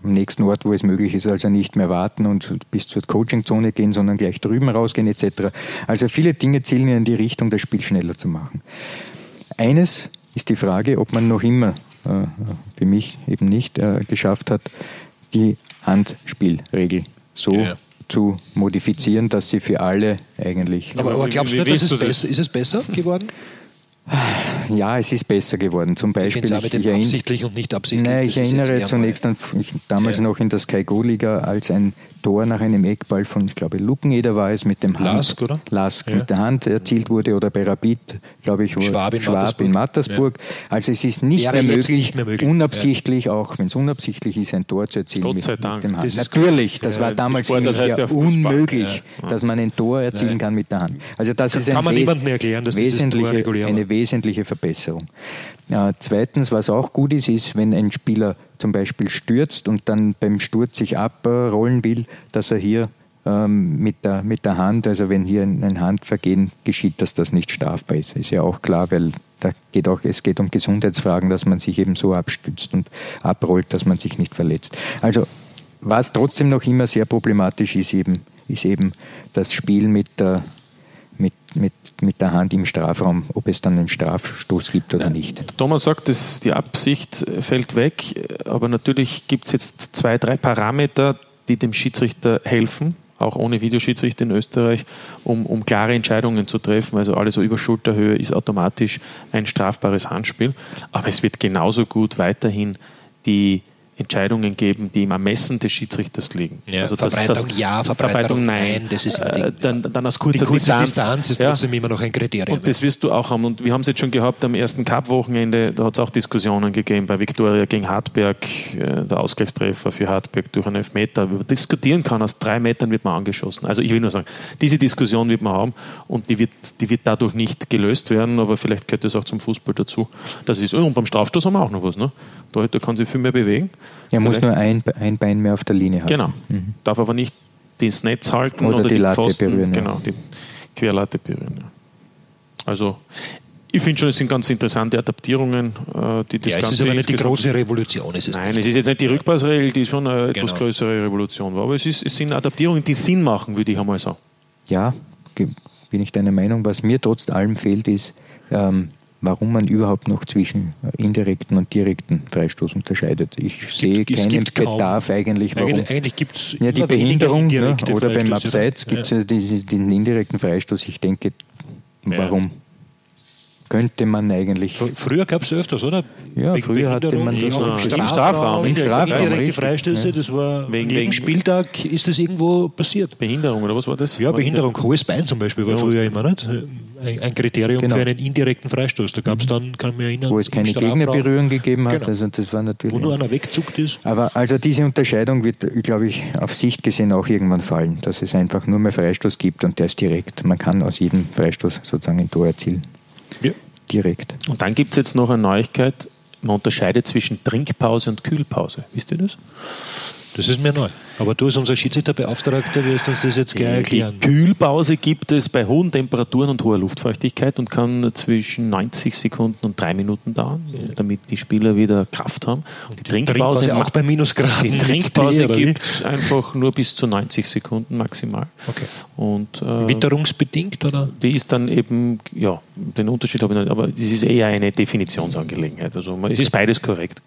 Speaker 3: am nächsten Ort, wo es möglich ist, also nicht mehr warten und bis zur Coachingzone gehen, sondern gleich drüben rausgehen etc. Also viele Dinge zielen in die Richtung, das Spiel schneller zu machen. Eines ist die Frage, ob man noch immer, äh, für mich eben nicht, äh, geschafft hat, die Handspielregel so
Speaker 2: Ja.
Speaker 3: zu modifizieren, dass sie für alle eigentlich.
Speaker 2: Aber, aber
Speaker 4: wie-
Speaker 2: glaubst du
Speaker 4: wie
Speaker 2: nicht, dass es
Speaker 4: du das?
Speaker 2: besser, ist es besser geworden?
Speaker 3: Ja, es ist besser geworden. Zum
Speaker 2: Ich
Speaker 3: Beispiel,
Speaker 2: mit dem
Speaker 3: erinn-
Speaker 2: absichtlich und nicht absichtlich.
Speaker 3: Nein,
Speaker 2: das
Speaker 3: ich
Speaker 2: ist
Speaker 3: erinnere zunächst an ich, damals
Speaker 2: Ja.
Speaker 3: noch in der Sky Go Liga, als ein Tor nach einem Eckball von, ich glaube, Luckeneder war es, mit dem Hand,
Speaker 2: Lask, oder?
Speaker 3: Lask
Speaker 2: Ja.
Speaker 3: mit der Hand erzielt wurde oder bei Rapid, glaube ich,
Speaker 2: Schwab in Mattersburg.
Speaker 3: in Mattersburg. Also es ist nicht, mehr möglich,
Speaker 2: nicht mehr möglich.
Speaker 3: unabsichtlich, auch wenn es unabsichtlich ist, ein Tor zu erzielen
Speaker 4: Gott
Speaker 3: mit,
Speaker 4: sei
Speaker 3: mit
Speaker 4: Dank.
Speaker 3: dem Hand.
Speaker 2: Das ist
Speaker 3: Natürlich, das
Speaker 4: Ja,
Speaker 3: war damals
Speaker 4: Sportart
Speaker 3: nämlich
Speaker 4: heißt
Speaker 3: ja
Speaker 4: ja
Speaker 3: unmöglich, dass man ein Tor erzielen kann mit der Hand. Also das ist
Speaker 2: Kann
Speaker 3: ein
Speaker 2: man
Speaker 3: wes-
Speaker 2: niemandem erklären, dass dieses Tor
Speaker 3: wesentliche,
Speaker 2: regulär
Speaker 3: eine wesentliche Verbesserung. Äh, zweitens, was auch gut ist, ist, wenn ein Spieler zum Beispiel stürzt und dann beim Sturz sich abrollen will, dass er hier ähm, mit, der, mit der Hand, also wenn hier ein, Handvergehen geschieht, dass das nicht strafbar ist. Ist ja auch klar, weil da geht auch, es geht um Gesundheitsfragen, dass man sich eben so abstützt und abrollt, dass man sich nicht verletzt. Also was trotzdem noch immer sehr problematisch ist, eben, ist eben das Spiel mit der, mit, mit, mit der Hand im Strafraum, ob es dann einen Strafstoß gibt oder nicht.
Speaker 4: Thomas sagt, dass die Absicht fällt weg, aber natürlich gibt es jetzt zwei, drei Parameter, die dem Schiedsrichter helfen, auch ohne Videoschiedsrichter in Österreich, um, um klare Entscheidungen zu treffen. Also alles so über Schulterhöhe ist automatisch ein strafbares Handspiel. Aber es wird genauso gut weiterhin die Entscheidungen geben, die im Ermessen des Schiedsrichters liegen.
Speaker 2: Ja, Verbreitung ja, Verbreitung nein, das ist immer die-
Speaker 4: Äh, dann, dann aus
Speaker 2: Die
Speaker 4: kurzer
Speaker 2: kurze
Speaker 4: Distanz.
Speaker 2: Distanz ist
Speaker 4: Ja.
Speaker 2: trotzdem immer noch ein Kriterium.
Speaker 4: Und das wirst du auch haben. Und wir haben es jetzt schon gehabt am ersten Cup-Wochenende, da hat es auch Diskussionen gegeben bei Viktoria gegen Hartberg, äh, der Ausgleichstreffer für Hartberg durch einen Elfmeter. Über diskutieren kann, aus drei Metern wird man angeschossen. Also ich will nur sagen, diese Diskussion wird man haben und die wird, die wird dadurch nicht gelöst werden, aber vielleicht gehört das auch zum Fußball dazu. Das ist, und beim Strafstoß haben wir auch noch was. Ne? Da, da kann sich viel mehr bewegen.
Speaker 3: Er muss nur ein, ein Bein mehr auf der Linie haben.
Speaker 4: Genau. Darf aber nicht das Netz halten
Speaker 3: Oder
Speaker 4: oder,
Speaker 3: die
Speaker 4: die
Speaker 3: Latte
Speaker 4: Pfosten,
Speaker 3: berühren, ja.
Speaker 4: Genau, die Querlatte berühren. Ja. Also, ich finde schon, es sind ganz interessante Adaptierungen, äh, die das
Speaker 2: ja, es
Speaker 4: Ganze
Speaker 2: ist aber nicht die große Revolution. Ist es
Speaker 4: Nein, es ist jetzt nicht die Rückpassregel, die schon eine etwas
Speaker 2: Genau.
Speaker 4: größere Revolution war, aber es, ist, es sind Adaptierungen, die Sinn machen, würde ich einmal sagen.
Speaker 3: Ja, bin ich deiner Meinung. Was mir trotz allem fehlt, ist, ähm, warum man überhaupt noch zwischen indirekten und direkten Freistoß unterscheidet. Ich sehe
Speaker 2: es
Speaker 3: keinen
Speaker 2: gibt kaum.
Speaker 3: Bedarf eigentlich, warum.
Speaker 2: Eigentlich, eigentlich gibt es
Speaker 3: Ja, die Behinderung ne? oder beim Abseits gibt es ja. den indirekten Freistoß. Ich denke, warum? Könnte man eigentlich.
Speaker 2: Früher gab es öfters, oder?
Speaker 3: Ja,
Speaker 2: Wegen
Speaker 3: früher hatte man das
Speaker 2: auch
Speaker 4: auch.
Speaker 2: im
Speaker 4: Im
Speaker 2: Strafraum.
Speaker 4: Strafraum,
Speaker 3: im Strafraum,
Speaker 2: Indirekte Freistöße,
Speaker 3: ja.
Speaker 2: das war
Speaker 4: Wegen- wegen-
Speaker 2: Spieltag ist das irgendwo passiert.
Speaker 4: Behinderung, oder was war das?
Speaker 2: Ja, Behinderung, hohes Bein zum Beispiel war
Speaker 4: Ja,
Speaker 2: früher immer nicht. Ein, ein Kriterium
Speaker 3: Genau.
Speaker 2: für einen indirekten Freistoß. Da gab es dann, kann ich mich erinnern,
Speaker 3: Wo es keine
Speaker 2: Strafraum,
Speaker 3: Gegnerberührung gegeben hat.
Speaker 2: Genau.
Speaker 3: Also das war natürlich.
Speaker 2: Wo nur einer wegzuckt ist.
Speaker 3: Aber also diese Unterscheidung wird, glaube ich, auf Sicht gesehen auch irgendwann fallen, dass es einfach nur mehr Freistoß gibt und der ist direkt. Man kann aus jedem Freistoß sozusagen ein Tor erzielen.
Speaker 2: Ja.
Speaker 3: direkt.
Speaker 4: Und dann gibt es jetzt noch eine Neuigkeit. Man unterscheidet zwischen Trinkpause und Kühlpause. Wisst ihr das?
Speaker 2: Das ist mir neu. Aber du als unser Schiedsrichterbeauftragter wirst uns das jetzt gleich erklären.
Speaker 4: Die Kühlpause gibt es bei hohen Temperaturen und hoher Luftfeuchtigkeit und kann zwischen 90 Sekunden und drei Minuten dauern, damit die Spieler wieder Kraft haben. Und die Trinkpause,
Speaker 2: Trinkpause auch bei Minusgraden.
Speaker 4: die Trinkpause gibt es einfach nur bis zu 90 Sekunden maximal.
Speaker 2: Okay.
Speaker 4: Und äh,
Speaker 2: Witterungsbedingt oder?
Speaker 4: die ist dann eben, ja, den Unterschied habe ich nicht, aber das ist eher eine Definitionsangelegenheit. Also es ist beides korrekt.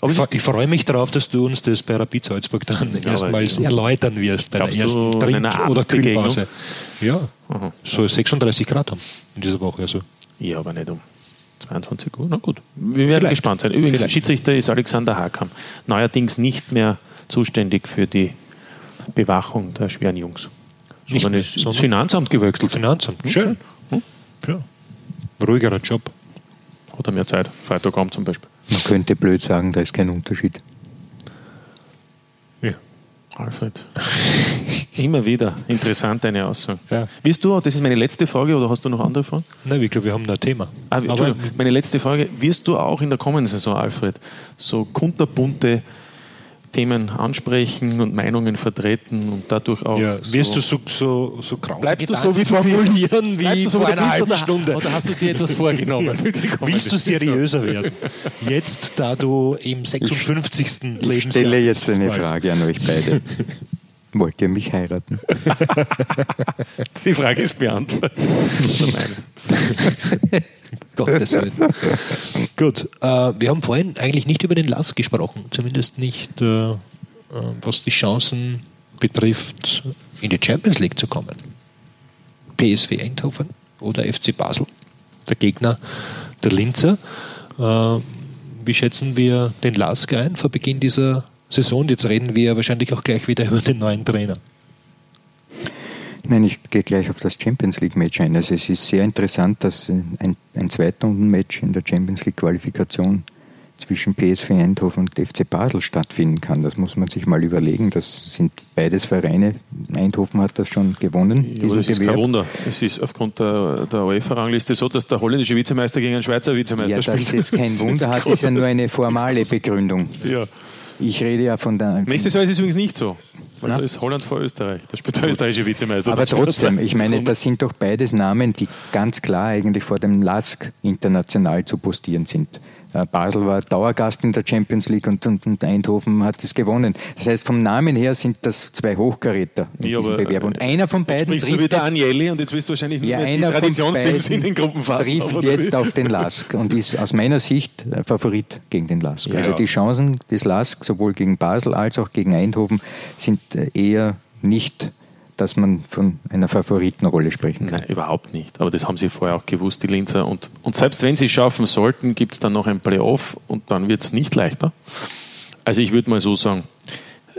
Speaker 4: Aber
Speaker 2: Ich, ich freue mich darauf, dass du uns das bei Rapid Salzburg dann erstmals
Speaker 4: ja.
Speaker 2: erläutern wirst bei der
Speaker 4: Glaubst du,
Speaker 2: ersten
Speaker 4: in
Speaker 2: Trink- oder? Kühlpause. Ja,
Speaker 4: Aha.
Speaker 2: soll 36 Grad haben in dieser Woche. Also.
Speaker 4: Ja, aber nicht um 22 Uhr. Na gut, wir werden
Speaker 2: Vielleicht.
Speaker 4: gespannt sein. Übrigens,
Speaker 2: Vielleicht.
Speaker 4: Schiedsrichter ist Alexander Hakam. Neuerdings nicht mehr zuständig für die Bewachung der schweren Jungs. Sondern ist ins Finanzamt gewechselt.
Speaker 2: Finanzamt. Schön. Ja. Ruhigerer Job.
Speaker 4: Hat er mehr Zeit. Freitagabend zum Beispiel.
Speaker 3: Man könnte blöd sagen, da ist kein Unterschied.
Speaker 2: Ja.
Speaker 4: Alfred. Immer wieder interessant deine Aussage.
Speaker 2: Ja.
Speaker 4: Wirst du, das ist meine letzte Frage, oder hast du noch andere Fragen?
Speaker 2: Nein, ich glaube, wir haben da ein Thema.
Speaker 4: Ah, Entschuldigung, meine letzte Frage. Wirst du auch in der kommenden Saison, Alfred, so kunterbunte Themen ansprechen und Meinungen vertreten und dadurch auch.
Speaker 2: ja,
Speaker 4: so
Speaker 2: wirst du so, so, so grausam
Speaker 4: Bleibst du so, wie
Speaker 2: formulieren wie
Speaker 4: so,
Speaker 2: vor einer halben Stunde?
Speaker 4: Oder hast du dir etwas vorgenommen?
Speaker 2: Willst du seriöser werden? Jetzt, da du im 56.
Speaker 3: Ich
Speaker 2: Lebensjahr
Speaker 3: stelle jetzt eine. Frage an euch beide. Wollt ihr mich heiraten?
Speaker 4: Die Frage ist beantwortet.
Speaker 2: Gottes Willen. Gut, äh, wir haben vorhin eigentlich nicht über den Lass gesprochen, zumindest nicht, äh, äh, was die Chancen betrifft, in die Champions League zu kommen. PSV Eindhoven oder FC Basel, der Gegner der Linzer. Äh, wie schätzen wir den Lask ein vor Beginn dieser Saison? Jetzt reden wir wahrscheinlich auch gleich wieder über den neuen Trainer.
Speaker 3: Nein, ich gehe gleich auf das Champions League Match ein. Also es ist sehr interessant, dass ein, ein Zweitrunden-Match in der Champions League Qualifikation zwischen PSV Eindhoven und FC Basel stattfinden kann. Das muss man sich mal überlegen. Das sind beides Vereine. Eindhoven hat das schon gewonnen,
Speaker 4: Ja, das ist kein. Wunder. Es ist aufgrund der, der UEFA-Rangliste so, dass der holländische Vizemeister gegen einen Schweizer Vizemeister
Speaker 3: Ja, dass
Speaker 4: spielt.
Speaker 3: es kein Wunder hat, ist ja nur eine formale Begründung.
Speaker 4: Ja.
Speaker 3: Ich rede ja von der.
Speaker 4: Nächstes Jahr ist es übrigens nicht so. Weil
Speaker 3: Na?
Speaker 4: da ist Holland vor Österreich. Da spielt der österreichische Vizemeister.
Speaker 3: Aber trotzdem, ich meine, das sind doch beides Namen, die ganz klar eigentlich vor dem LASK international zu postieren sind. Äh, Basel war Dauergast in der Champions League und, und, und Eindhoven hat es gewonnen. Das heißt, vom Namen her sind das zwei Hochkaräter in
Speaker 4: Ja,
Speaker 3: diesem Bewerb. Und
Speaker 4: äh,
Speaker 3: einer von beiden
Speaker 4: Sprichst du
Speaker 3: trifft
Speaker 4: wieder
Speaker 3: jetzt,
Speaker 4: Agnelli und jetzt willst du wahrscheinlich nur
Speaker 3: ja,
Speaker 4: mehr die Traditionsteams in den Gruppenphasen.
Speaker 3: trifft jetzt auf den LASK und ist aus meiner Sicht äh, Favorit gegen den LASK.
Speaker 4: Ja,
Speaker 3: also die Chancen des LASK sowohl gegen Basel als auch gegen Eindhoven sind eher nicht, dass man von einer Favoritenrolle sprechen kann.
Speaker 4: Nein, überhaupt nicht. Aber das haben sie vorher auch gewusst, die Linzer. Und, und selbst wenn sie es schaffen sollten, gibt es dann noch ein Playoff und dann wird es nicht leichter. Also ich würde mal so sagen,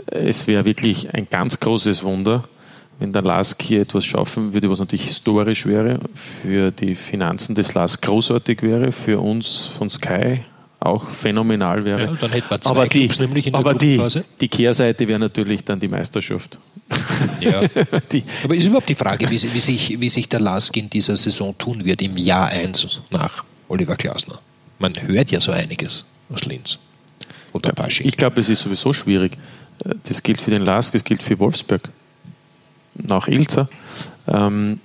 Speaker 4: es wäre wirklich ein ganz großes Wunder, wenn der LASK hier etwas schaffen würde, was natürlich historisch wäre, für die Finanzen des LASK großartig wäre, für uns von Sky auch phänomenal wäre.
Speaker 2: Ja, dann hätten wir zwei
Speaker 4: aber die,
Speaker 2: Clubs nämlich in der
Speaker 4: aber die, die Kehrseite wäre natürlich dann die Meisterschaft.
Speaker 2: Ja.
Speaker 4: Die,
Speaker 2: Aber ist überhaupt die Frage, wie, wie, sich, wie sich der Lask in dieser Saison tun wird, im Jahr 1 nach Oliver Glasner? Man hört ja so einiges aus Linz. Oder Pasching.
Speaker 4: Ich glaube, es ist sowieso schwierig. Das gilt für den LASK, das gilt für Wolfsburg. Nach Ilzer. Ähm,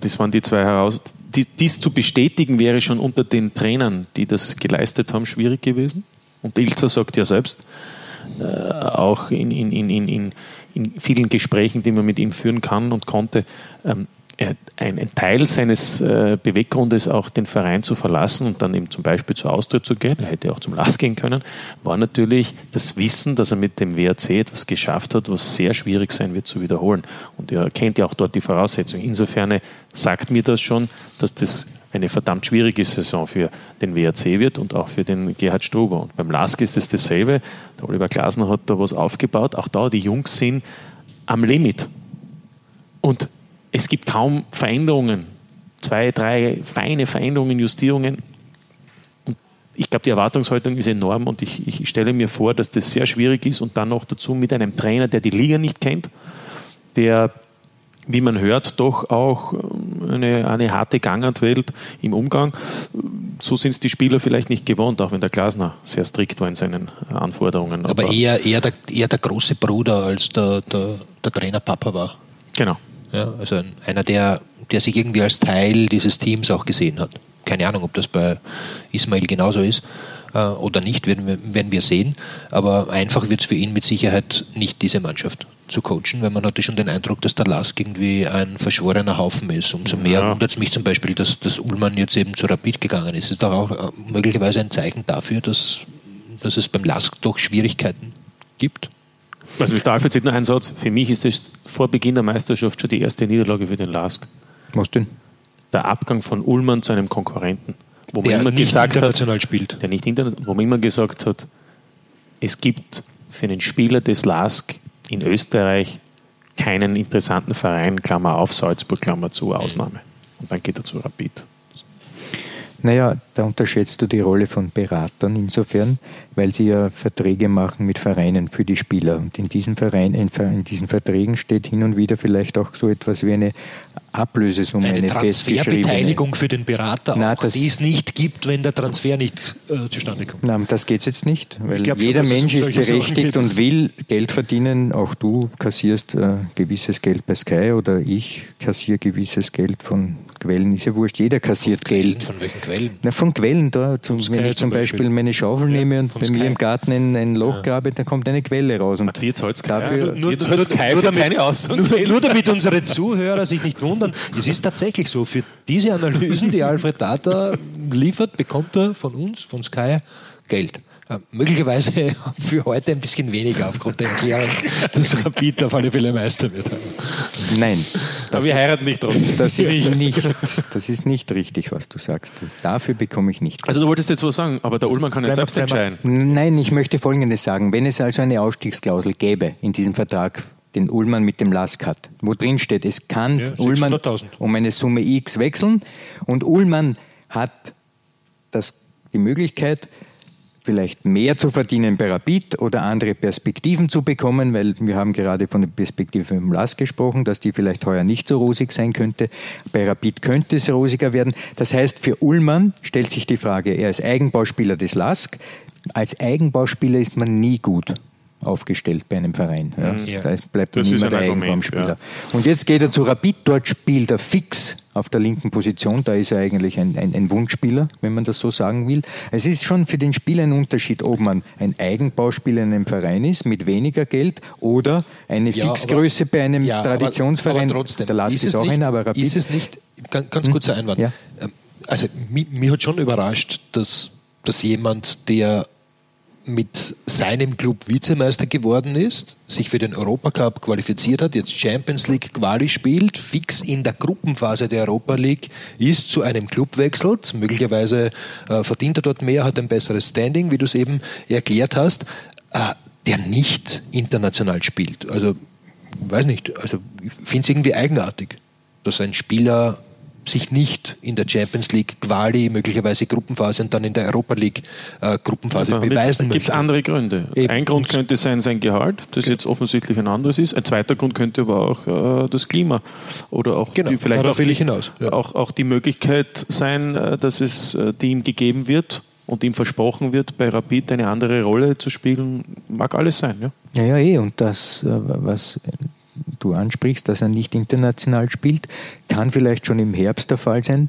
Speaker 4: das waren die zwei heraus. Die, dies zu bestätigen wäre schon unter den Trainern, die das geleistet haben, schwierig gewesen. Und Ilzer sagt ja selbst, äh, auch in, in, in, in, in, vielen Gesprächen, die man mit ihm führen kann und konnte, ähm, ein, Teil seines äh, Beweggrundes, auch den Verein zu verlassen und dann eben zum Beispiel zu Austria zu gehen, er hätte auch zum LAS gehen können, war natürlich das Wissen, dass er mit dem WRC etwas geschafft hat, was sehr schwierig sein wird zu wiederholen. Und er kennt ja auch dort die Voraussetzungen. Insofern sagt mir das schon, dass das eine verdammt schwierige Saison für den WRC wird und auch für den Gerhard Struber. Und beim LASK ist es dasselbe. Der Oliver Glasner hat da was aufgebaut. Auch da, die Jungs sind am Limit. Und es gibt kaum Veränderungen. Zwei, drei feine Veränderungen, Justierungen. Und ich glaube, die Erwartungshaltung ist enorm und ich, ich stelle mir vor, dass das sehr schwierig ist und dann noch dazu mit einem Trainer, der die Liga nicht kennt, der wie man hört, doch auch ähm, eine, eine harte Gangart-Welt im Umgang. So sind es die Spieler vielleicht nicht gewohnt, auch wenn der Glasner sehr strikt war in seinen Anforderungen.
Speaker 2: Aber, Aber eher, eher, der, eher der große Bruder als der, der, der Trainer Papa war.
Speaker 4: Genau.
Speaker 2: Ja, also einer, der, der sich irgendwie als Teil dieses Teams auch gesehen hat. Keine Ahnung, ob das bei Ismail genauso ist äh, oder nicht, werden wir, werden wir sehen. Aber einfach wird es für ihn mit Sicherheit nicht diese Mannschaft zu coachen, weil man hatte schon den Eindruck, dass der Lask irgendwie ein verschworener Haufen ist. Umso mehr ja. wundert es mich zum Beispiel, dass, dass Ullmann jetzt eben zu Rapid gegangen ist. Das ist doch auch äh, möglicherweise ein Zeichen dafür, dass, dass es beim Lask doch Schwierigkeiten gibt.
Speaker 4: Also Alfred sagt nur einen Satz. Für mich ist das vor Beginn der Meisterschaft schon die erste Niederlage für den Lask.
Speaker 3: Was denn?
Speaker 4: Der Abgang von Ullmann zu einem Konkurrenten.
Speaker 2: Wo der man immer nicht gesagt international hat, spielt.
Speaker 4: Der nicht international, wo man immer gesagt hat, es gibt für einen Spieler des LASK in Österreich keinen interessanten Verein, Klammer auf, Salzburg, Klammer zu, Ausnahme. Und dann geht er zu Rapid.
Speaker 3: Naja, da unterschätzt du die Rolle von Beratern insofern, weil sie ja Verträge machen mit Vereinen für die Spieler. Und in diesen, Verein, in diesen Verträgen steht hin und wieder vielleicht auch so etwas wie eine Ablösesumme,
Speaker 2: eine, eine Transferbeteiligung für den Berater,
Speaker 3: Nein, auch,
Speaker 2: die es nicht gibt, wenn der Transfer nicht äh, zustande kommt.
Speaker 3: Nein, das geht jetzt nicht, weil glaub, jeder Mensch ist berechtigt und will Geld verdienen. Auch du kassierst äh, gewisses Geld bei Sky oder ich kassiere gewisses Geld von Quellen. Ist ja wurscht, jeder kassiert Geld.
Speaker 2: Von welchen Quellen?
Speaker 3: Na, von Quellen da. Zum, wenn ich zum Beispiel, Beispiel meine Schaufel ja, nehme und bei Sky. mir im Garten ein, ein Loch ja. grabe, dann kommt eine Quelle raus. Und
Speaker 4: dir zahlt dafür,
Speaker 2: nur, nur, nur, damit, nur, nur damit unsere Zuhörer sich nicht wundern, es ist tatsächlich so, für diese Analysen, die Alfred Data liefert, bekommt er von uns, von Sky, Geld. Äh, möglicherweise für heute ein bisschen weniger aufgrund der Erklärung, dass Rapid auf alle Fälle Meister wird.
Speaker 3: Nein.
Speaker 4: Aber wir heiraten nicht trotzdem.
Speaker 3: Das ist nicht, das ist nicht richtig, was du sagst. Dafür bekomme ich nicht.
Speaker 4: Also du wolltest jetzt was sagen, aber der Ullmann kann ja selbst entscheiden.
Speaker 3: Nein, ich möchte Folgendes sagen. Wenn es also eine Ausstiegsklausel gäbe in diesem Vertrag, den Ullmann mit dem Lask hat, wo drin steht, es kann ja, Ullmann um eine Summe X wechseln und Ullmann hat das, die Möglichkeit, vielleicht mehr zu verdienen bei Rapid oder andere Perspektiven zu bekommen, weil wir haben gerade von der Perspektive im LAS gesprochen, dass die vielleicht heuer nicht so rosig sein könnte. Bei Rapid könnte es rosiger werden. Das heißt, für Ullmann stellt sich die Frage, er ist Eigenbauspieler des LASK. Als Eigenbauspieler ist man nie gut aufgestellt bei einem Verein. Ja. Mhm. Ja. Da bleibt man immer der Eigenbaumspieler. Ja. Und jetzt geht er zu Rapid, dort spielt er fix auf der linken Position. Da ist er eigentlich ein, ein, ein, Wunschspieler, wenn man das so sagen will. Es ist schon für den Spieler ein Unterschied, ob man ein Eigenbauspieler in einem Verein ist mit weniger Geld oder eine ja, Fixgröße aber, bei einem ja, Traditionsverein.
Speaker 2: Aber, aber trotzdem, der Lars ist, ist auch nicht, einer, aber Rapid. Ist es nicht, ganz, ganz hm? kurzer Einwand, ja. Ähm, also mich, mich hat schon überrascht, dass, dass jemand, der mit seinem Club Vizemeister geworden ist, sich für den Europacup qualifiziert hat, jetzt Champions League Quali spielt, fix in der Gruppenphase der Europa League ist, zu einem Club wechselt, möglicherweise äh, verdient er dort mehr, hat ein besseres Standing, wie du es eben erklärt hast, äh, der nicht international spielt. Also, weiß nicht, also ich finde es irgendwie eigenartig, dass ein Spieler sich nicht in der Champions League Quali, möglicherweise Gruppenphase und dann in der Europa League äh, Gruppenphase also, beweisen
Speaker 4: möchte. Gibt es andere Gründe? Eben. Ein Grund könnte sein sein Gehalt, das jetzt offensichtlich ein anderes ist. Ein zweiter Grund könnte aber auch äh, das Klima oder auch
Speaker 2: genau,
Speaker 4: die, vielleicht auch
Speaker 2: die, hinaus.
Speaker 4: Ja. Auch, auch die Möglichkeit sein, äh, dass es äh, die ihm gegeben wird und ihm versprochen wird, bei Rapid eine andere Rolle zu spielen, mag alles sein. Ja,
Speaker 3: ja, ja eh. Und das, äh, was du ansprichst, dass er nicht international spielt, kann vielleicht schon im Herbst der Fall sein,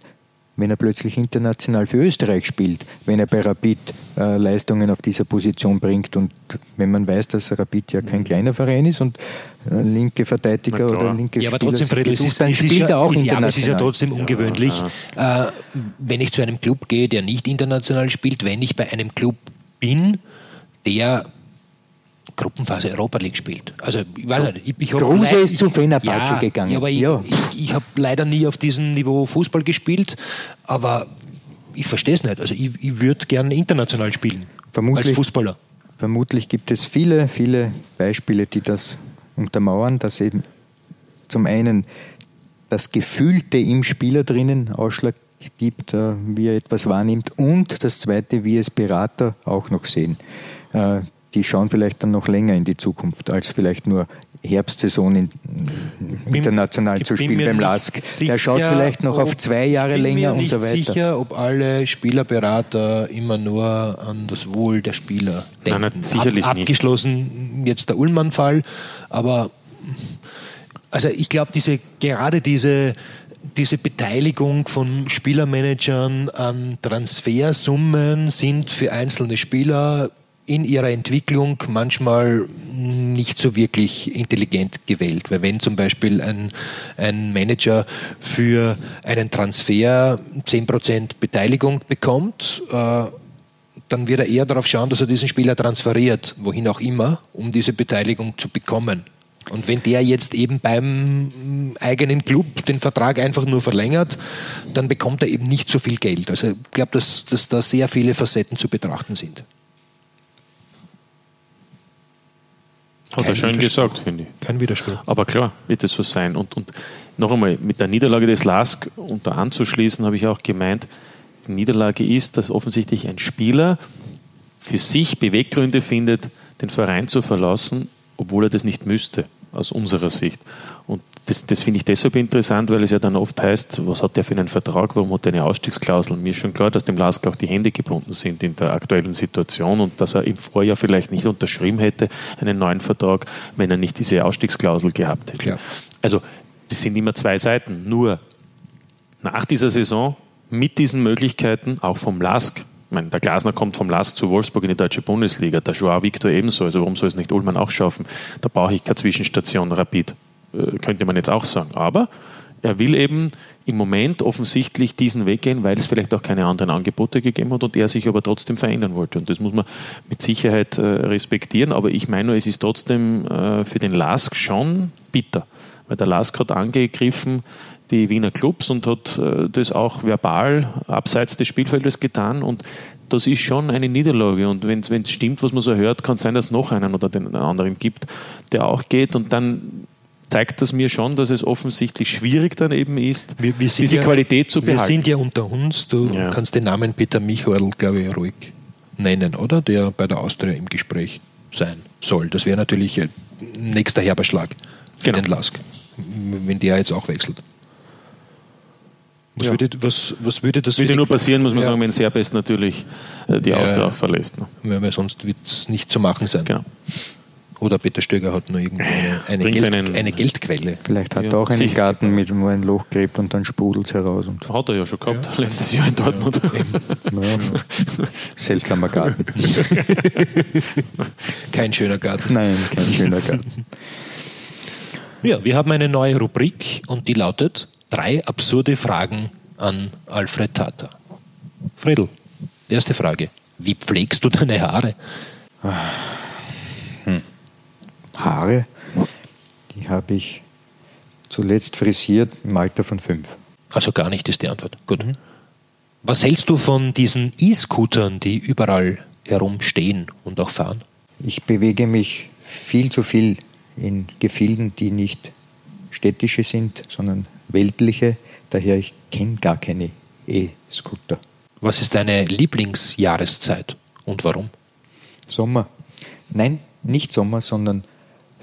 Speaker 3: wenn er plötzlich international für Österreich spielt, wenn er bei Rapid äh, Leistungen auf dieser Position bringt. Und wenn man weiß, dass Rapid ja kein kleiner Verein ist und äh, linke Verteidiger oder linke
Speaker 2: ja, aber trotzdem, Friedl,
Speaker 3: es ist, dann spielt er auch international. Ja, es
Speaker 2: ist ja trotzdem ungewöhnlich, ja. Äh, wenn ich zu einem Club gehe, der nicht international spielt, wenn ich bei einem Club bin, der Gruppenphase Europa League spielt. Also ich weiß nicht, ich, ich
Speaker 3: Kruse ist zu Fenerbahce ja, gegangen.
Speaker 2: Ja, aber ich, ja. ich, ich habe leider nie auf diesem Niveau Fußball gespielt, aber ich verstehe es nicht. Also ich, ich würde gerne international spielen
Speaker 3: vermutlich,
Speaker 2: als Fußballer.
Speaker 3: Vermutlich gibt es viele, viele Beispiele, die das untermauern, dass eben zum einen das Gefühlte im Spieler drinnen Ausschlag gibt, äh, wie er etwas wahrnimmt und das zweite, wie es Berater auch noch sehen. Die schauen vielleicht dann noch länger in die Zukunft, als vielleicht nur Herbstsaison in, international
Speaker 2: bin,
Speaker 3: zu spielen beim LASK. Der schaut vielleicht noch auf zwei Jahre länger und so weiter. Ich
Speaker 2: bin mir nicht sicher, ob alle Spielerberater immer nur an das Wohl der Spieler denken.
Speaker 4: Nein, nein sicherlich
Speaker 2: Ab, abgeschlossen nicht. jetzt der Ullmann-Fall, aber also ich glaube, diese, gerade diese diese Beteiligung von Spielermanagern an Transfersummen sind für einzelne Spieler in ihrer Entwicklung manchmal nicht so wirklich intelligent gewählt. Weil wenn zum Beispiel ein, ein Manager für einen Transfer 10% Beteiligung bekommt, äh, dann wird er eher darauf schauen, dass er diesen Spieler transferiert, wohin auch immer, um diese Beteiligung zu bekommen. Und wenn der jetzt eben beim eigenen Club den Vertrag einfach nur verlängert, dann bekommt er eben nicht so viel Geld. Also ich glaube, dass, dass da sehr viele Facetten zu betrachten sind.
Speaker 4: Hat er schön gesagt, finde ich.
Speaker 2: Kein Widerspruch.
Speaker 4: Aber klar, wird es so sein. Und, und noch einmal, mit der Niederlage des LASK unter anzuschließen, habe ich auch gemeint, die Niederlage ist, dass offensichtlich ein Spieler für sich Beweggründe findet, den Verein zu verlassen, obwohl er das nicht müsste, aus unserer Sicht. Das, das finde ich deshalb interessant, weil es ja dann oft heißt, was hat der für einen Vertrag, warum hat er eine Ausstiegsklausel? Mir ist schon klar, dass dem Lask auch die Hände gebunden sind in der aktuellen Situation und dass er im Vorjahr vielleicht nicht unterschrieben hätte, einen neuen Vertrag, wenn er nicht diese Ausstiegsklausel gehabt hätte. Klar. Also, das sind immer zwei Seiten. Nur nach dieser Saison mit diesen Möglichkeiten, auch vom Lask, meine, der Glasner kommt vom Last zu Wolfsburg in die deutsche Bundesliga, der Joao Victor ebenso, also warum soll es nicht Ullmann auch schaffen? Da brauche ich keine Zwischenstation Rapid, könnte man jetzt auch sagen. Aber er will eben im Moment offensichtlich diesen Weg gehen, weil es vielleicht auch keine anderen Angebote gegeben hat und er sich aber trotzdem verändern wollte. Und das muss man mit Sicherheit äh, respektieren. Aber ich meine es ist trotzdem äh, für den Lask schon bitter, weil der Lask hat angegriffen, die Wiener Clubs und hat äh, das auch verbal abseits des Spielfeldes getan. Und das ist schon eine Niederlage. Und wenn es stimmt, was man so hört, kann es sein, dass es noch einen oder den anderen gibt, der auch geht. Und dann zeigt das mir schon, dass es offensichtlich schwierig dann eben ist,
Speaker 2: wir, wir diese
Speaker 4: ja, Qualität zu behalten.
Speaker 2: Wir sind ja unter uns. Du ja. kannst den Namen Peter Michael, glaube ich, ruhig nennen, oder? Der bei der Austria im Gespräch sein soll. Das wäre natürlich ein nächster Herberschlag für genau. den Lask, wenn der jetzt auch wechselt. Was, ja. würde, was, was würde das
Speaker 4: Würde nur passieren, muss man ja. sagen, wenn Serbest natürlich äh, die Austria auch verlässt. Ne?
Speaker 2: Weil sonst wird es nicht zu machen sein. Genau. Oder Peter Stöger hat nur irgendwie eine, eine, Geld, einen, eine Geldquelle.
Speaker 3: Vielleicht hat er auch einen Garten, mit dem er ein Loch gräbt und dann sprudelt es heraus. Und
Speaker 4: hat er ja schon gehabt, letztes Jahr in Dortmund.
Speaker 3: seltsamer Garten.
Speaker 2: kein schöner Garten.
Speaker 3: Nein, kein schöner Garten.
Speaker 2: Ja, wir haben eine neue Rubrik und die lautet drei absurde Fragen an Alfred Tata. Friedel, erste Frage. Wie pflegst du deine Haare?
Speaker 3: Haare, die habe ich zuletzt frisiert im Alter von fünf.
Speaker 2: Also gar nicht ist die Antwort. Gut. Mhm. Was hältst du von diesen E-Scootern, die überall herumstehen und auch fahren?
Speaker 3: Ich bewege mich viel zu viel in Gefilden, die nicht städtische sind, sondern weltliche. Daher, ich kenne gar keine E-Scooter.
Speaker 2: Was ist deine Lieblingsjahreszeit und warum?
Speaker 3: Sommer. Nein, nicht Sommer, sondern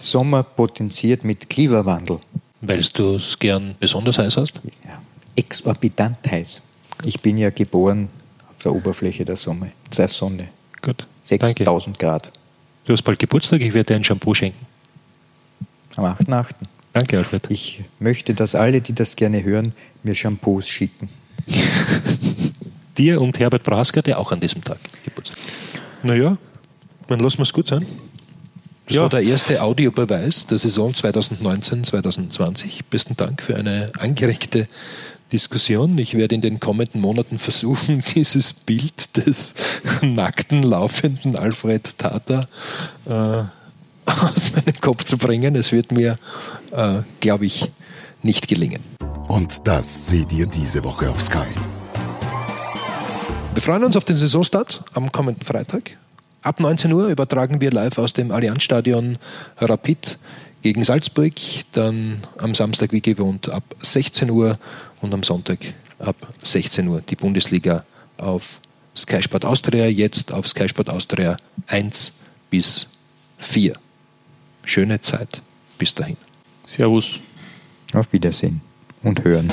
Speaker 3: Sommer potenziert mit Klimawandel.
Speaker 2: Weil du es gern besonders heiß hast?
Speaker 3: Ja, exorbitant heiß. Ich bin ja geboren auf der Oberfläche der Sonne. Der Sonne.
Speaker 2: Gut.
Speaker 3: 6000 Grad.
Speaker 2: Du hast bald Geburtstag, ich werde dir ein Shampoo schenken.
Speaker 3: Am 8.8.
Speaker 2: Danke, Alfred.
Speaker 3: Ich möchte, dass alle, die das gerne hören, mir Shampoos schicken.
Speaker 2: Dir und Herbert Brasker, der auch an diesem Tag Geburtstag Naja, dann lassen wir es gut sein. Das ja. war der erste Audiobeweis der Saison 2019-2020. Besten Dank für eine angeregte Diskussion. Ich werde in den kommenden Monaten versuchen, dieses Bild des nackten, laufenden Alfred Tata äh, aus meinem Kopf zu bringen. Es wird mir, äh, glaube ich, nicht gelingen.
Speaker 1: Und das seht ihr diese Woche auf Sky.
Speaker 2: Wir freuen uns auf den Saisonstart am kommenden Freitag. Ab 19 Uhr übertragen wir live aus dem Allianzstadion Rapid gegen Salzburg. Dann am Samstag wie gewohnt ab 16 Uhr und am Sonntag ab 16 Uhr die Bundesliga auf Sky Sport Austria, jetzt auf Sky Sport Austria 1 bis 4. Schöne Zeit. Bis dahin.
Speaker 4: Servus.
Speaker 3: Auf Wiedersehen und hören.